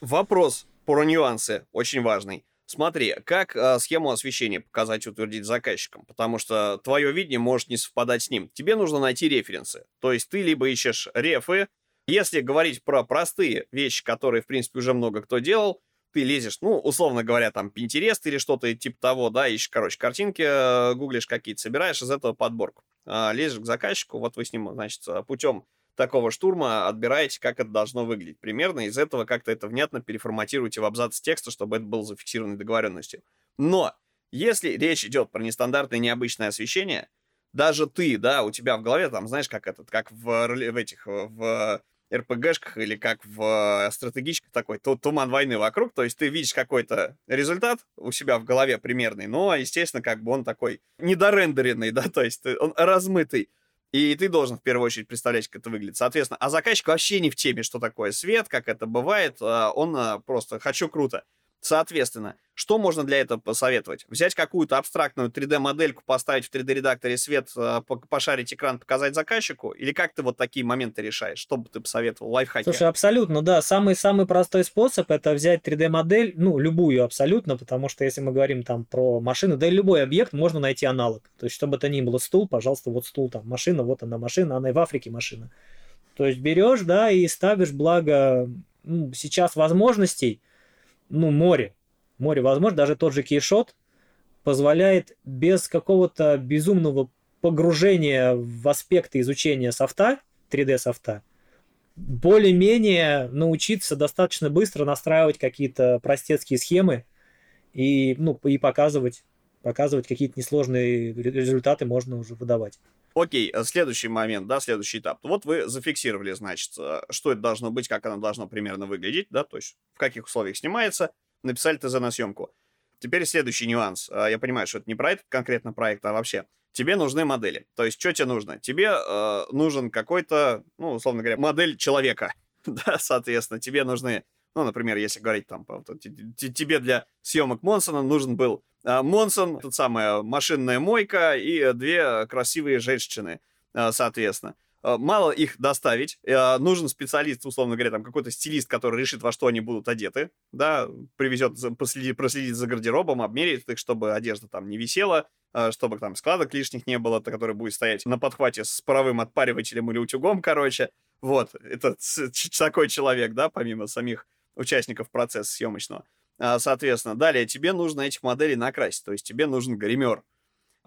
Вопрос про нюансы очень важный. Смотри, как э, схему освещения показать и утвердить заказчикам, потому что твое видение может не совпадать с ним. Тебе нужно найти референсы. То есть ты либо ищешь рефы, если говорить про простые вещи, которые, в принципе, уже много кто делал, ты лезешь, ну, условно говоря, там, Pinterest или что-то типа того, да, ищешь, короче, картинки, э, гуглишь какие-то, собираешь из этого подборку. Э, лезешь к заказчику, вот вы с ним, значит, путем такого штурма отбираете, как это должно выглядеть. Примерно из этого как-то это внятно переформатируйте в абзац текста, чтобы это было зафиксировано договоренностью. Но если речь идет про нестандартное необычное освещение, даже ты, да, у тебя в голове там, знаешь, как этот, как в, в этих, в РПГшках или как в стратегических такой туман войны вокруг, то есть ты видишь какой-то результат у себя в голове примерный, но, естественно, как бы он такой недорендеренный, да, то есть он размытый. И ты должен в первую очередь представлять, как это выглядит. Соответственно, а заказчик вообще не в теме, что такое свет, как это бывает. А, он а, просто «хочу круто». Соответственно, что можно для этого посоветовать? Взять какую-то абстрактную 3D-модельку, поставить в 3D-редакторе свет, а, пошарить экран, показать заказчику? Или как ты вот такие моменты решаешь? Что бы ты посоветовал? Лайфхаки? Слушай, абсолютно, да. Самый-самый простой способ – это взять 3D-модель, ну, любую абсолютно, потому что если мы говорим там про машину, да и любой объект, можно найти аналог. То есть, чтобы это ни было стул, пожалуйста, вот стул там, машина, вот она машина, она и в Африке машина. То есть берешь, да, и ставишь, благо, ну, сейчас возможностей, ну, море море возможно. Даже тот же кейшот позволяет без какого-то безумного погружения в аспекты изучения софта, 3D софта, более-менее научиться достаточно быстро настраивать какие-то простецкие схемы и, ну, и показывать, показывать какие-то несложные результаты можно уже выдавать. Окей, э, следующий момент, да, следующий этап. Вот вы зафиксировали, значит, э, что это должно быть, как оно должно примерно выглядеть, да, то есть в каких условиях снимается, написали ТЗ на съемку. Теперь следующий нюанс. А, я понимаю, что это не про этот конкретно проект, а вообще. Тебе нужны модели. То есть, что тебе нужно? Тебе э, нужен какой-то, ну, условно говоря, модель человека. да, соответственно, тебе нужны, ну, например, если говорить там, тебе для съемок Монсона нужен был э, Монсон, тот самая машинная мойка и две красивые женщины, э, соответственно. Э, мало их доставить, нужен специалист, условно говоря, там какой-то стилист, который решит, во что они будут одеты, да, привезет, проследит, проследит за гардеробом, обмерит их, чтобы одежда там не висела, чтобы там складок лишних не было, который будет стоять на подхвате с паровым отпаривателем или утюгом, короче. Вот, это такой человек, да, помимо самих участников процесса съемочного. Соответственно, далее тебе нужно этих моделей накрасить, то есть тебе нужен гример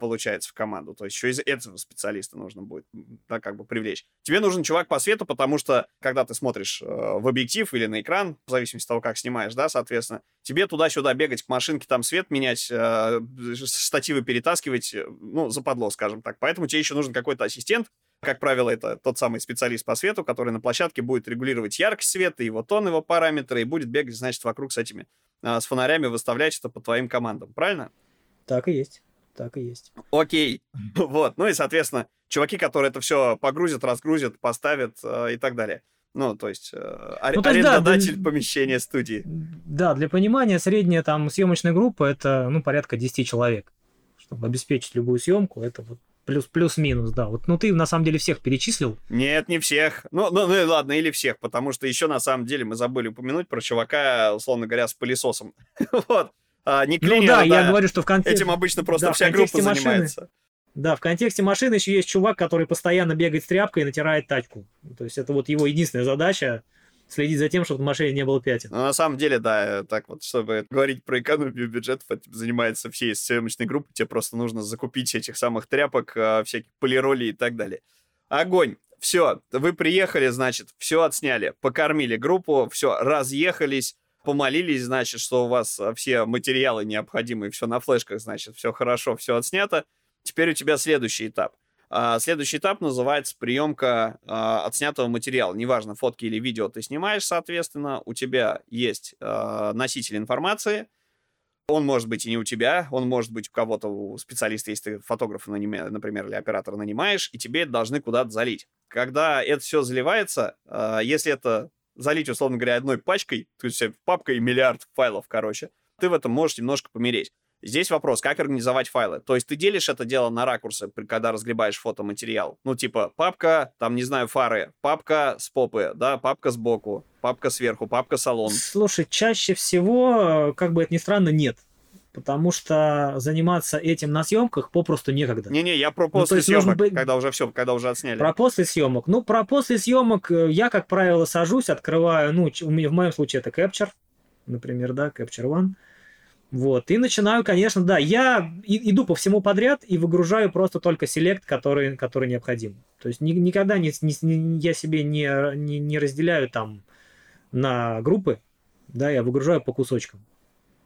получается, в команду. То есть еще из этого специалиста нужно будет, да, как бы привлечь. Тебе нужен чувак по свету, потому что, когда ты смотришь э, в объектив или на экран, в зависимости от того, как снимаешь, да, соответственно, тебе туда-сюда бегать к машинке, там свет менять, э, штативы перетаскивать, э, ну, западло, скажем так. Поэтому тебе еще нужен какой-то ассистент, как правило, это тот самый специалист по свету, который на площадке будет регулировать яркость света, его тон, его параметры, и будет бегать, значит, вокруг с этими, э, с фонарями, выставлять это по твоим командам. Правильно? Так и есть. Так и есть. Окей. Вот. Ну и, соответственно, чуваки, которые это все погрузят, разгрузят, поставят э, и так далее. Ну, то есть, э, ну, то есть арендодатель да, помещения студии. Да, для понимания, средняя там съемочная группа это, ну, порядка 10 человек. Чтобы обеспечить любую съемку, это вот плюс плюс-минус, да. Вот, ну ты на самом деле всех перечислил. Нет, не всех. Ну, ну, ну ладно, или всех, потому что еще на самом деле мы забыли упомянуть про чувака, условно говоря, с пылесосом. вот. А, не клинер, ну да, я говорю, что в контексте... Этим обычно просто да, вся группа машины... занимается. Да, в контексте машины еще есть чувак, который постоянно бегает с тряпкой и натирает тачку. То есть это вот его единственная задача следить за тем, чтобы в машине не было пятен. Ну, на самом деле, да, так вот, чтобы говорить про экономию бюджетов, этим занимается всей съемочной группой, тебе просто нужно закупить этих самых тряпок, а, всяких полироли и так далее. Огонь! Все, вы приехали, значит, все отсняли, покормили группу, все, разъехались, помолились, значит, что у вас а, все материалы необходимые, все на флешках, значит, все хорошо, все отснято. Теперь у тебя следующий этап. А, следующий этап называется приемка а, отснятого материала. Неважно, фотки или видео ты снимаешь, соответственно, у тебя есть а, носитель информации. Он может быть и не у тебя, он может быть у кого-то, у специалиста, если ты фотографа, например, или оператора нанимаешь, и тебе это должны куда-то залить. Когда это все заливается, если это залить, условно говоря, одной пачкой, то есть папкой миллиард файлов, короче, ты в этом можешь немножко помереть. Здесь вопрос, как организовать файлы. То есть ты делишь это дело на ракурсы, когда разгребаешь фотоматериал. Ну, типа, папка, там, не знаю, фары, папка с попы, да, папка сбоку, папка сверху, папка салон. Слушай, чаще всего, как бы это ни странно, нет. Потому что заниматься этим на съемках попросту некогда. Не-не, я про ну, после ну, съемок, быть... когда уже все, когда уже отсняли. Про после съемок. Ну, про после съемок э, я, как правило, сажусь, открываю, ну, в моем случае это Capture, например, да, Capture One. Вот, и начинаю, конечно, да, я иду по всему подряд и выгружаю просто только селект, который, который необходим. То есть ни, никогда не, не, я себе не, не, не разделяю там на группы, да, я выгружаю по кусочкам.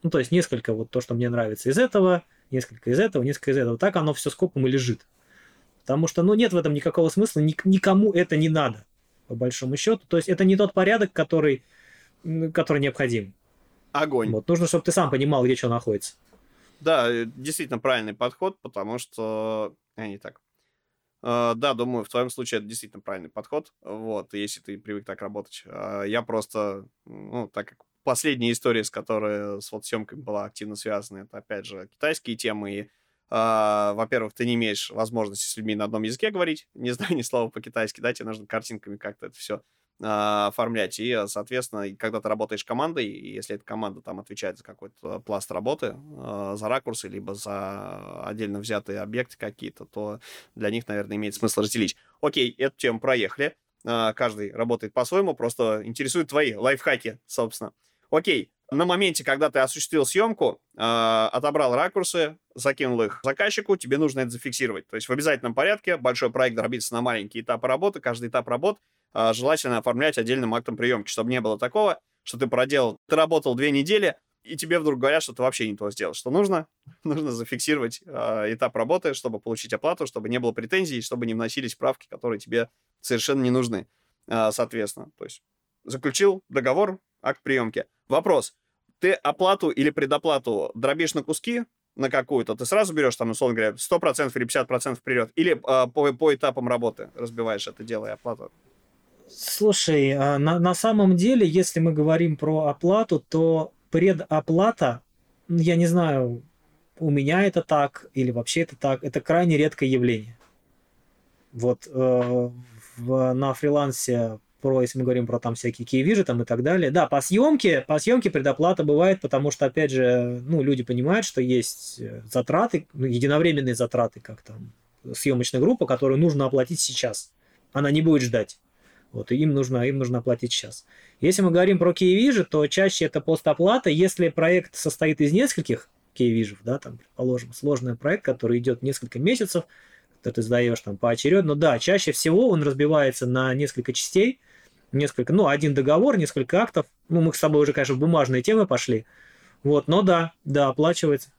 Ну, то есть несколько вот то, что мне нравится из этого, несколько из этого, несколько из этого. Так оно все скопом и лежит. Потому что, ну, нет в этом никакого смысла, ник- никому это не надо, по большому счету. То есть это не тот порядок, который, который необходим. Огонь. Вот, нужно, чтобы ты сам понимал, где что находится. Да, э, действительно правильный подход, потому что... А, не так. Uh, да, думаю, в твоем случае это действительно правильный подход. Вот, если ты привык так работать. Я просто, ну, так как последняя история, с которой с вот съемками была активно связана, это, опять же, китайские темы. И, uh, во-первых, ты не имеешь возможности с людьми на одном языке говорить, не знаю ни слова по-китайски, да, тебе нужно картинками как-то это все оформлять. И, соответственно, когда ты работаешь командой, если эта команда там отвечает за какой-то пласт работы, а, за ракурсы, либо за отдельно взятые объекты какие-то, то для них, наверное, имеет смысл разделить. Окей, эту тему проехали. А, каждый работает по-своему, просто интересуют твои лайфхаки, собственно. Окей, на моменте, когда ты осуществил съемку, отобрал ракурсы, закинул их заказчику, тебе нужно это зафиксировать. То есть в обязательном порядке большой проект дробится на маленькие этапы работы, каждый этап работ а, желательно оформлять отдельным актом приемки, чтобы не было такого, что ты проделал, ты работал две недели, и тебе вдруг говорят, что ты вообще не то сделал. Что нужно? Нужно зафиксировать э, этап работы, чтобы получить оплату, чтобы не было претензий, чтобы не вносились правки, которые тебе совершенно не нужны. Э, соответственно, то есть заключил договор, акт приемки. Вопрос. Ты оплату или предоплату дробишь на куски, на какую-то, ты сразу берешь, там, условно говоря, 100% или 50% вперед, или э, по, по этапам работы разбиваешь это дело и оплату? Слушай, а на, на самом деле, если мы говорим про оплату, то предоплата, я не знаю, у меня это так или вообще это так, это крайне редкое явление. Вот э, в, на фрилансе про, если мы говорим про там всякие кейвижи там и так далее. Да, по съемке, по съемке предоплата бывает, потому что, опять же, ну, люди понимают, что есть э, затраты, ну, единовременные затраты, как там съемочная группа, которую нужно оплатить сейчас. Она не будет ждать. Вот, и им нужно, им нужно оплатить сейчас. Если мы говорим про кейвижи, то чаще это постоплата. Если проект состоит из нескольких кейвижев, да, там, предположим, сложный проект, который идет несколько месяцев, то ты сдаешь там поочередно, но да, чаще всего он разбивается на несколько частей, несколько, ну, один договор, несколько актов. Ну, мы с тобой уже, конечно, в бумажные темы пошли. Вот, но да, да, оплачивается.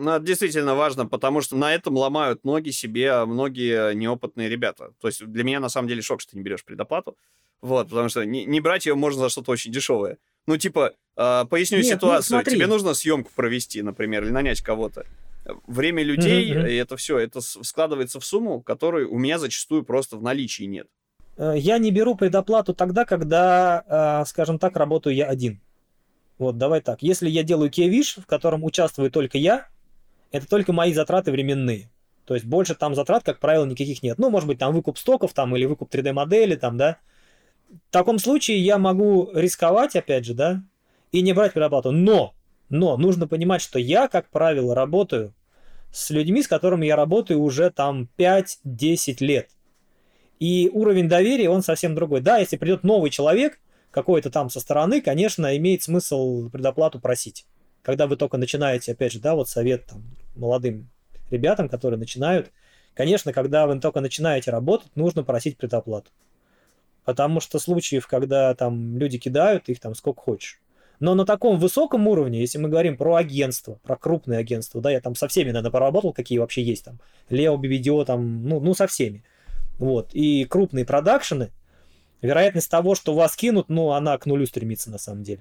Ну, это действительно важно, потому что на этом ломают ноги себе многие неопытные ребята. То есть для меня на самом деле шок, что ты не берешь предоплату. Вот, потому что не, не брать ее можно за что-то очень дешевое. Ну, типа, э, поясню Нет, ну, ситуацию. Ну, Тебе нужно съемку провести, например, или нанять кого-то. Время людей, mm-hmm. и это все, это складывается в сумму, которой у меня зачастую просто в наличии нет. Э, я не беру предоплату тогда, когда, э, скажем так, работаю я один. Вот, давай так. Если я делаю кевиш, в котором участвую только я, это только мои затраты временные. То есть больше там затрат, как правило, никаких нет. Ну, может быть, там выкуп стоков там, или выкуп 3D-модели, там, да. В таком случае я могу рисковать, опять же, да, и не брать предоплату. Но, но нужно понимать, что я, как правило, работаю с людьми, с которыми я работаю уже там 5-10 лет. И уровень доверия, он совсем другой. Да, если придет новый человек, какой-то там со стороны, конечно, имеет смысл предоплату просить. Когда вы только начинаете, опять же, да, вот совет там, молодым ребятам, которые начинают, конечно, когда вы только начинаете работать, нужно просить предоплату. Потому что случаев, когда там люди кидают, их там сколько хочешь. Но на таком высоком уровне, если мы говорим про агентство, про крупные агентства, да, я там со всеми, наверное, поработал, какие вообще есть там, Лео, BBDO, там, ну, ну, со всеми. Вот. И крупные продакшены, вероятность того, что вас кинут, ну, она к нулю стремится на самом деле.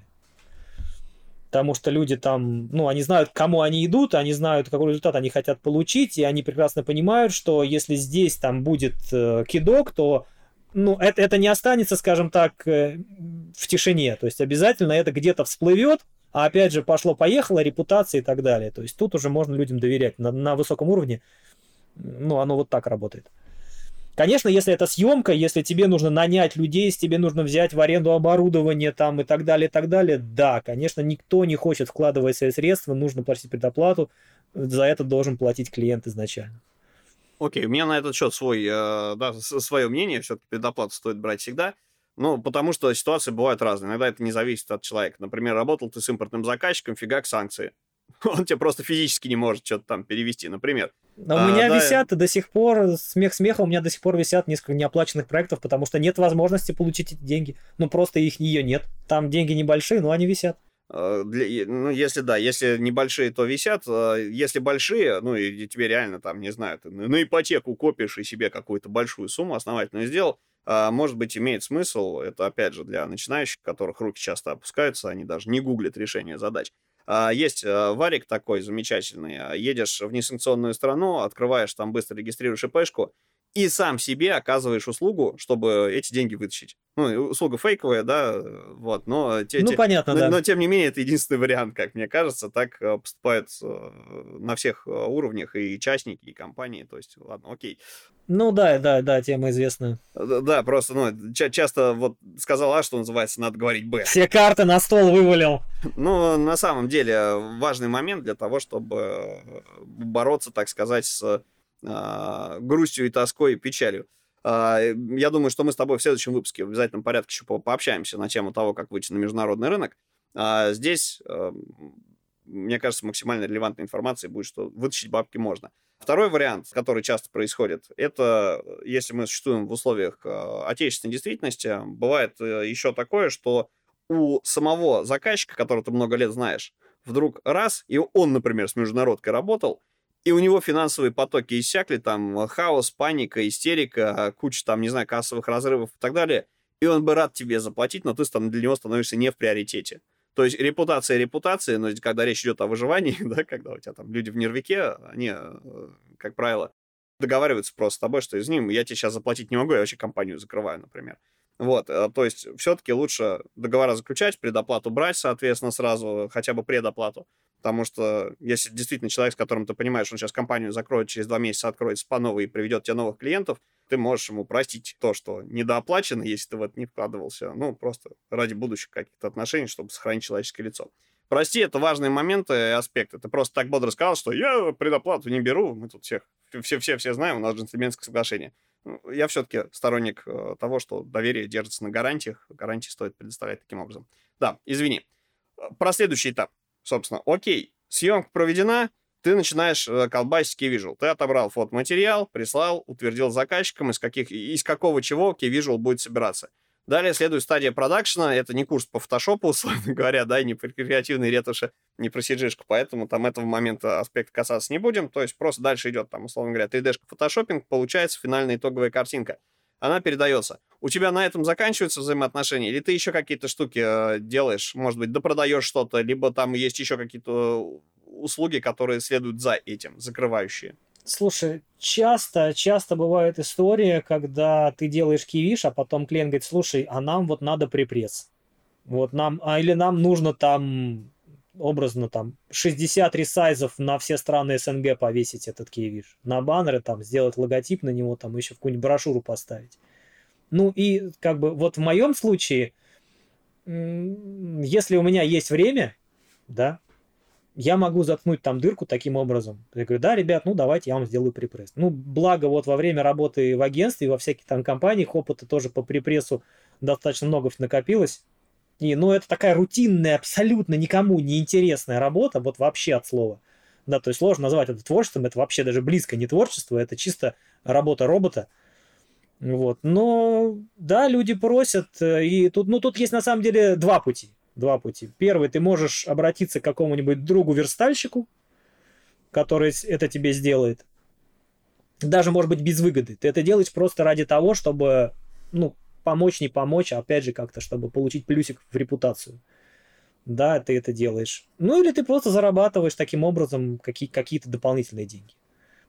Потому что люди там, ну, они знают, к кому они идут, они знают, какой результат они хотят получить, и они прекрасно понимают, что если здесь там будет э, кидок, то ну, это, это не останется, скажем так, э, в тишине. То есть обязательно это где-то всплывет, а опять же пошло-поехало, репутация и так далее. То есть тут уже можно людям доверять на, на высоком уровне. Ну, оно вот так работает. Конечно, если это съемка, если тебе нужно нанять людей, если тебе нужно взять в аренду оборудование там и так далее, и так далее, да, конечно, никто не хочет вкладывать свои средства, нужно платить предоплату, за это должен платить клиент изначально. Окей, у меня на этот счет свой, э, да, свое мнение, все-таки предоплату стоит брать всегда. Ну, потому что ситуации бывают разные. Иногда это не зависит от человека. Например, работал ты с импортным заказчиком, фигак санкции. Он тебе просто физически не может что-то там перевести, например. Но а, у меня да... висят до сих пор, смех смеха, у меня до сих пор висят несколько неоплаченных проектов, потому что нет возможности получить эти деньги. Ну, просто их ее нет. Там деньги небольшие, но они висят. А, для, ну, если да, если небольшие, то висят. А, если большие, ну, и тебе реально там, не знаю, ты на ипотеку копишь и себе какую-то большую сумму основательную сделал, а, может быть, имеет смысл, это опять же для начинающих, которых руки часто опускаются, они даже не гуглят решение задач. Есть варик такой замечательный, едешь в несанкционную страну, открываешь там быстро, регистрируешь ИПшку, и сам себе оказываешь услугу, чтобы эти деньги вытащить. Ну, услуга фейковая, да, вот, но... Те, ну, те, понятно, но, да. Но, тем не менее, это единственный вариант, как мне кажется, так э, поступают э, на всех э, уровнях и частники, и компании, то есть, ладно, окей. Ну, да, да, да, тема известная. Да, просто, ну, ча- часто вот сказал А, что называется, надо говорить Б. Все карты на стол вывалил. Ну, на самом деле, важный момент для того, чтобы бороться, так сказать, с грустью и тоской и печалью. А, я думаю, что мы с тобой в следующем выпуске в обязательном порядке еще пообщаемся на тему того, как выйти на международный рынок. А, здесь, мне кажется, максимально релевантной информации будет, что вытащить бабки можно. Второй вариант, который часто происходит, это если мы существуем в условиях отечественной действительности, бывает э, еще такое, что у самого заказчика, которого ты много лет знаешь, вдруг раз, и он, например, с международкой работал, и у него финансовые потоки иссякли, там э, хаос, паника, истерика, куча там, не знаю, кассовых разрывов и так далее, и он бы рад тебе заплатить, но ты там для него становишься не в приоритете. То есть репутация репутации, но когда речь идет о выживании, да, когда у тебя там люди в нервике, они, э, как правило, договариваются просто с тобой, что из ним я тебе сейчас заплатить не могу, я вообще компанию закрываю, например. Вот, э, то есть все-таки лучше договора заключать, предоплату брать, соответственно, сразу, хотя бы предоплату, Потому что если действительно человек, с которым ты понимаешь, он сейчас компанию закроет, через два месяца откроет по новой и приведет тебе новых клиентов, ты можешь ему простить то, что недооплачено, если ты в это не вкладывался. Ну, просто ради будущих каких-то отношений, чтобы сохранить человеческое лицо. Прости, это важные моменты и аспекты. Ты просто так бодро сказал, что я предоплату не беру, мы тут всех, все-все-все знаем, у нас джентльменское соглашение. Ну, я все-таки сторонник э, того, что доверие держится на гарантиях, гарантии стоит предоставлять таким образом. Да, извини. Про следующий этап собственно, окей, съемка проведена, ты начинаешь э, колбасить Key Ты отобрал фотоматериал, прислал, утвердил заказчиком, из, каких, из какого чего Key Visual будет собираться. Далее следует стадия продакшена. Это не курс по фотошопу, условно говоря, да, и не про креативные ретуши, не про cg поэтому там этого момента аспект касаться не будем. То есть просто дальше идет, там, условно говоря, 3D-шка фотошопинг, получается финальная итоговая картинка она передается. У тебя на этом заканчиваются взаимоотношения, или ты еще какие-то штуки э, делаешь, может быть, допродаешь что-то, либо там есть еще какие-то услуги, которые следуют за этим, закрывающие? Слушай, часто, часто бывает история, когда ты делаешь кивиш, а потом клиент говорит, слушай, а нам вот надо припресс. Вот нам, а или нам нужно там образно там 60 ресайзов на все страны СНГ повесить этот киевиш. На баннеры там сделать логотип на него, там еще какую-нибудь брошюру поставить. Ну и как бы вот в моем случае, если у меня есть время, да, я могу заткнуть там дырку таким образом. Я говорю, да, ребят, ну давайте я вам сделаю припресс. Ну, благо вот во время работы в агентстве во всяких там компаниях опыта тоже по припрессу достаточно много накопилось. И, ну, это такая рутинная, абсолютно никому не интересная работа, вот вообще от слова. Да, то есть сложно назвать это творчеством, это вообще даже близко не творчество, это чисто работа робота. Вот. Но да, люди просят, э, и тут, ну, тут есть на самом деле два пути. Два пути. Первый, ты можешь обратиться к какому-нибудь другу-верстальщику, который это тебе сделает. Даже, может быть, без выгоды. Ты это делаешь просто ради того, чтобы, ну, помочь, не помочь, а опять же как-то, чтобы получить плюсик в репутацию. Да, ты это делаешь. Ну или ты просто зарабатываешь таким образом какие- какие-то дополнительные деньги.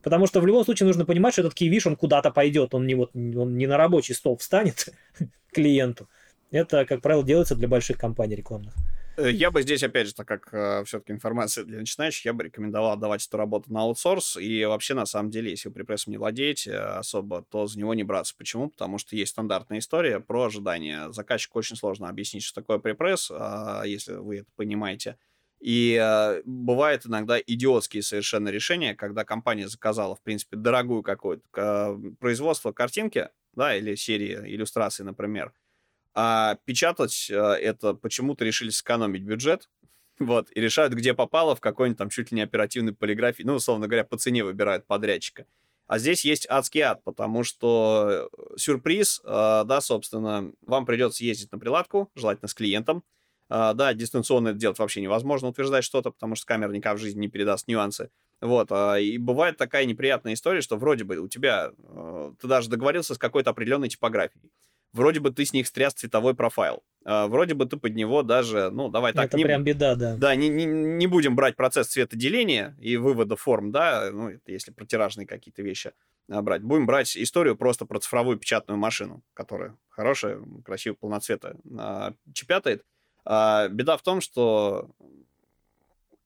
Потому что в любом случае нужно понимать, что этот кивиш, он куда-то пойдет, он не, вот, он не на рабочий стол встанет клиенту. Это, как правило, делается для больших компаний рекламных. Э, я бы здесь, опять же, так как э, все-таки информация для начинающих, я бы рекомендовал отдавать эту работу на аутсорс. И вообще, на самом деле, если вы припрессом не владеете особо, то за него не браться. Почему? Потому что есть стандартная история про ожидания. Заказчику очень сложно объяснить, что такое припресс, э, если вы это понимаете. И э, бывают иногда идиотские совершенно решения, когда компания заказала, в принципе, дорогую какое-то э, производство картинки, да, или серии иллюстраций, например, а печатать э, это почему-то решили сэкономить бюджет, вот, и решают, где попало, в какой-нибудь там чуть ли не оперативной полиграфии, ну, условно говоря, по цене выбирают подрядчика. А здесь есть адский ад, потому что э, сюрприз, э, да, собственно, вам придется ездить на приладку, желательно с клиентом. Э, да, дистанционно это делать вообще невозможно, утверждать что-то, потому что камера никак в жизни не передаст нюансы. Вот, и бывает такая неприятная история, что вроде бы у тебя, э, ты даже договорился с какой-то определенной типографией вроде бы ты с них стряс цветовой профайл. А, вроде бы ты под него даже, ну, давай так... Это не, прям беда, да. Да, не, не, не будем брать процесс цветоделения и вывода форм, да, ну, это если про тиражные какие-то вещи а, брать. Будем брать историю просто про цифровую печатную машину, которая хорошая, красиво, полноцвета чепятает. А, беда в том, что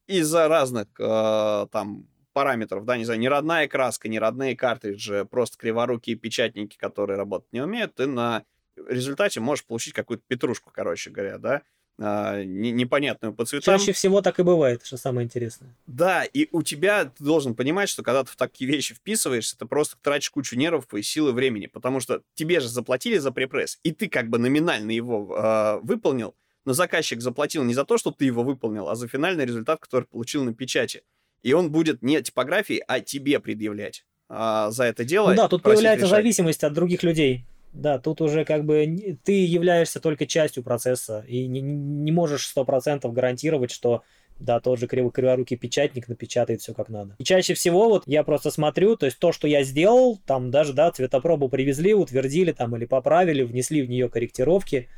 из-за разных там параметров, да, не знаю, не родная краска, не родные картриджи, просто криворукие печатники, которые работать не умеют, ты на результате можешь получить какую-то петрушку, короче говоря, да, а, не, непонятную по цветам. Чаще всего так и бывает, что самое интересное. Да, и у тебя ты должен понимать, что когда ты в такие вещи вписываешься, ты просто тратишь кучу нервов и силы времени, потому что тебе же заплатили за препресс, и ты как бы номинально его э, выполнил, но заказчик заплатил не за то, что ты его выполнил, а за финальный результат, который получил на печати. И он будет не типографии, а тебе предъявлять а, за это дело. Ну да, тут появляется решать. зависимость от других людей. Да, тут уже как бы ты являешься только частью процесса и не, не можешь сто процентов гарантировать, что да, тот же криво криворукий печатник напечатает все как надо. И чаще всего вот я просто смотрю, то есть то, что я сделал, там даже, да, цветопробу привезли, утвердили там или поправили, внесли в нее корректировки.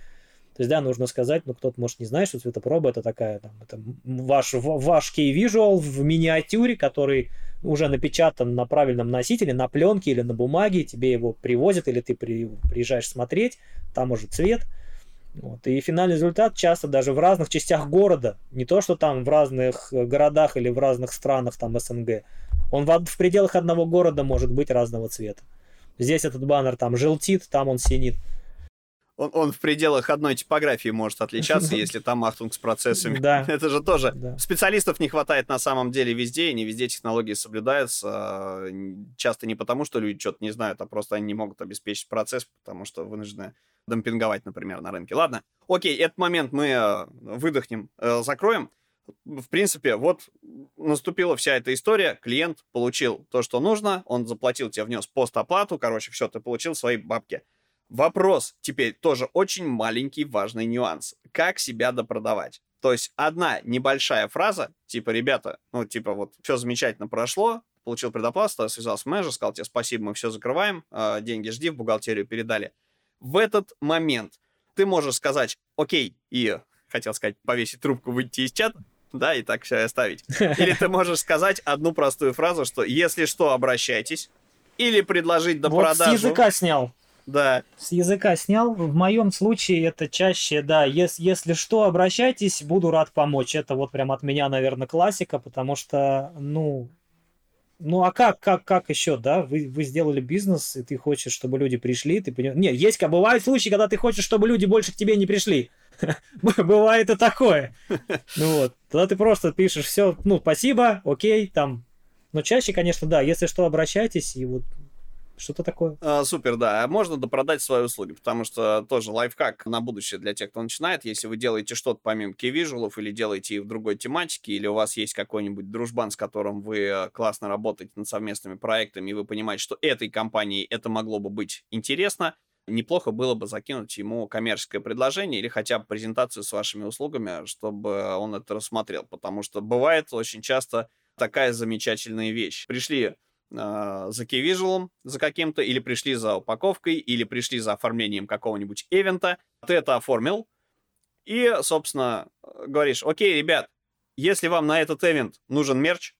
То есть, да, нужно сказать, ну, кто-то, может, не знает, что цветопроба это такая, там, это ваш, ваш key-visual в миниатюре, который уже напечатан на правильном носителе, на пленке или на бумаге, тебе его привозят, или ты при, приезжаешь смотреть, там уже цвет. Вот. И финальный результат часто даже в разных частях города, не то что там в разных э, городах или в разных странах там СНГ, он в, в пределах одного города может быть разного цвета. Здесь этот баннер там желтит, там он синит он, он в пределах одной типографии может отличаться, если там Ахтунг с процессами. Да. Это же тоже. Да. Специалистов не хватает на самом деле везде, и не везде технологии соблюдаются. А, часто не потому, что люди что-то не знают, а просто они не могут обеспечить процесс, потому что вынуждены демпинговать, например, на рынке. Ладно, окей, этот момент мы э, выдохнем, э, закроем. В принципе, вот наступила вся эта история, клиент получил то, что нужно, он заплатил тебе, внес постоплату, короче, все, ты получил свои бабки. Вопрос теперь тоже очень маленький важный нюанс. Как себя допродавать? То есть одна небольшая фраза, типа, ребята, ну, типа, вот, все замечательно прошло, получил предоплату, связался с менеджером, сказал тебе спасибо, мы все закрываем, э, деньги жди, в бухгалтерию передали. В этот момент ты можешь сказать, окей, и хотел сказать, повесить трубку, выйти из чата, Да, и так все оставить. Или ты можешь сказать одну простую фразу, что если что, обращайтесь. Или предложить до вот продажи. с языка снял. Да. С языка снял. В моем случае это чаще, да, если, если что, обращайтесь, буду рад помочь. Это вот прям от меня, наверное, классика, потому что, ну, ну а как, как, как еще, да? Вы, вы сделали бизнес, и ты хочешь, чтобы люди пришли, ты понимаешь... Нет, есть, бывают случаи, когда ты хочешь, чтобы люди больше к тебе не пришли. Бывает и такое. Ну вот, тогда ты просто пишешь все, ну, спасибо, окей, там. Но чаще, конечно, да, если что, обращайтесь, и вот что-то такое. А, супер, да. Можно допродать свои услуги, потому что тоже лайфхак на будущее для тех, кто начинает. Если вы делаете что-то помимо кей-вижуалов или делаете их в другой тематике, или у вас есть какой-нибудь дружбан, с которым вы э, классно работаете над совместными проектами, и вы понимаете, что этой компании это могло бы быть интересно, неплохо было бы закинуть ему коммерческое предложение или хотя бы презентацию с вашими услугами, чтобы он это рассмотрел. Потому что бывает очень часто такая замечательная вещь. Пришли э, за кейвижуалом, за каким-то, или пришли за упаковкой, или пришли за оформлением какого-нибудь ивента, ты это оформил, и, собственно, говоришь, окей, ребят, если вам на этот ивент нужен мерч,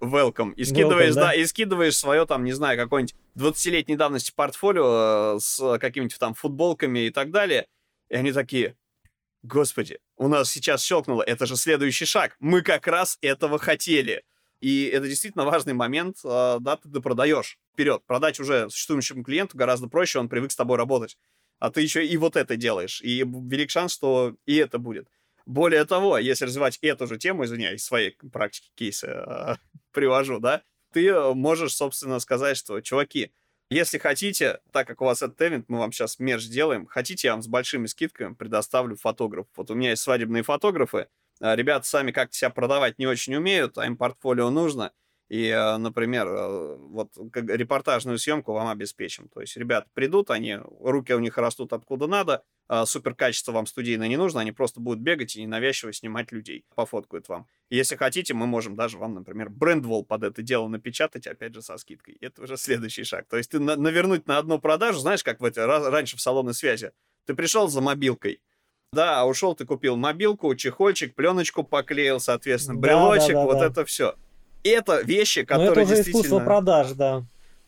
welcome, и скидываешь, welcome, да? да, и скидываешь свое, там, не знаю, какой-нибудь 20-летней давности портфолио э, с какими-нибудь там футболками и так далее, и они такие, господи, у нас сейчас щелкнуло, это же следующий шаг, мы как раз этого хотели. И это действительно важный момент, э, да, ты допродаешь вперед. Продать уже существующему клиенту гораздо проще, он привык с тобой работать. А ты еще и вот это делаешь. И велик шанс, что и это будет. Более того, если развивать эту же тему, извиняюсь, своей практики кейса привожу, да, ты э, можешь, собственно, сказать, что, чуваки, если хотите, так как у вас этот эвент, мы вам сейчас мерч делаем, хотите, я вам с большими скидками предоставлю фотограф. Вот у меня есть свадебные фотографы, а, ребята сами как-то себя продавать не очень умеют, а им портфолио нужно. И, а, например, а, вот репортажную съемку вам обеспечим. То есть ребята придут, они, руки у них растут откуда надо, супер качество вам студийно не нужно, они просто будут бегать и ненавязчиво снимать людей, пофоткают вам. Если хотите, мы можем даже вам, например, брендвол под это дело напечатать, опять же, со скидкой. Это уже следующий шаг. То есть ты на- навернуть на одну продажу, знаешь, как в эти, раньше в салоны связи. Ты пришел за мобилкой, да, а ушел ты купил мобилку, чехольчик, пленочку поклеил, соответственно, брелочек, да, да, да, вот да. это все. Это вещи, которые Но это уже действительно... искусство продаж, да.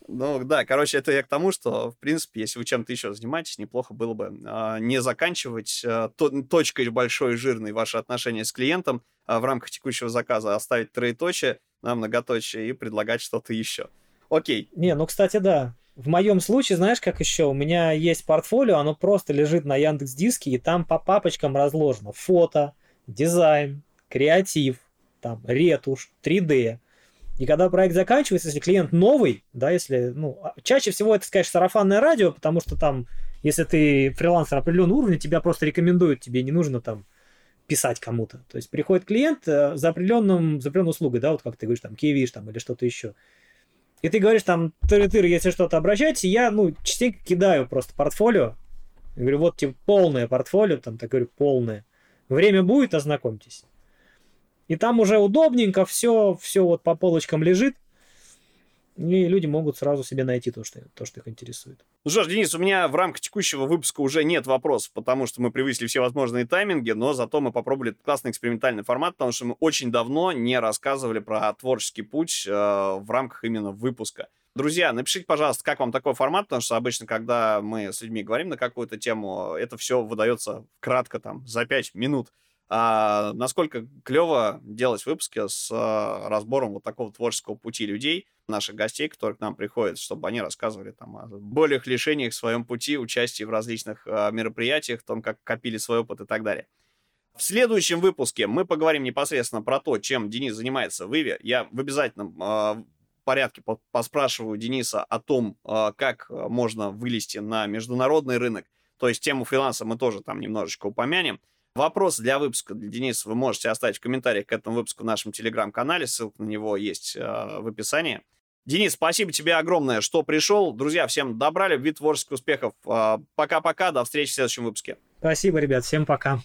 Ну да, короче, это я к тому, что, в принципе, если вы чем-то еще занимаетесь, неплохо было бы э, не заканчивать э, то, точкой большой и жирной ваши отношения с клиентом э, в рамках текущего заказа, оставить троеточие на многоточие и предлагать что-то еще. Окей. Не, ну, кстати, да. В моем случае, знаешь, как еще? У меня есть портфолио, оно просто лежит на Яндекс Диске, и там по папочкам разложено фото, дизайн, креатив, там ретушь, 3D. И когда проект заканчивается, если клиент новый, да, если, ну, а, чаще всего это, конечно, сарафанное радио, потому что там, если ты фрилансер определенного уровня, тебя просто рекомендуют, тебе не нужно там писать кому-то. То есть приходит клиент э, за определенным, за определенной услугой, да, вот как ты говоришь, там, киевиш там или что-то еще и ты говоришь там, тыры-тыры, если что-то обращайтесь, я, ну, частенько кидаю просто портфолио. Я говорю, вот, типа, полное портфолио, там, так говорю, полное. Время будет, ознакомьтесь. И там уже удобненько, все, все вот по полочкам лежит и люди могут сразу себе найти то, что, то, что их интересует. Ну что ж, Денис, у меня в рамках текущего выпуска уже нет вопросов, потому что мы превысили все возможные тайминги, но зато мы попробовали классный экспериментальный формат, потому что мы очень давно не рассказывали про творческий путь э, в рамках именно выпуска. Друзья, напишите, пожалуйста, как вам такой формат, потому что обычно, когда мы с людьми говорим на какую-то тему, это все выдается кратко, там, за 5 минут. А насколько клево делать выпуски с а, разбором вот такого творческого пути людей, наших гостей, которые к нам приходят, чтобы они рассказывали там о болях, лишениях в своем пути, участии в различных а, мероприятиях, том, как копили свой опыт и так далее. В следующем выпуске мы поговорим непосредственно про то, чем Денис занимается в Иве. Я в обязательном э, порядке поспрашиваю Дениса о том, э, как можно вылезти на международный рынок. То есть тему фриланса мы тоже там немножечко упомянем. Вопрос для выпуска для Дениса вы можете оставить в комментариях к этому выпуску в нашем телеграм-канале. Ссылка на него есть э, в описании. Денис, спасибо тебе огромное, что пришел. Друзья, всем добра, любви, творческих успехов. Э, пока-пока, до встречи в следующем выпуске. Спасибо, ребят, всем пока.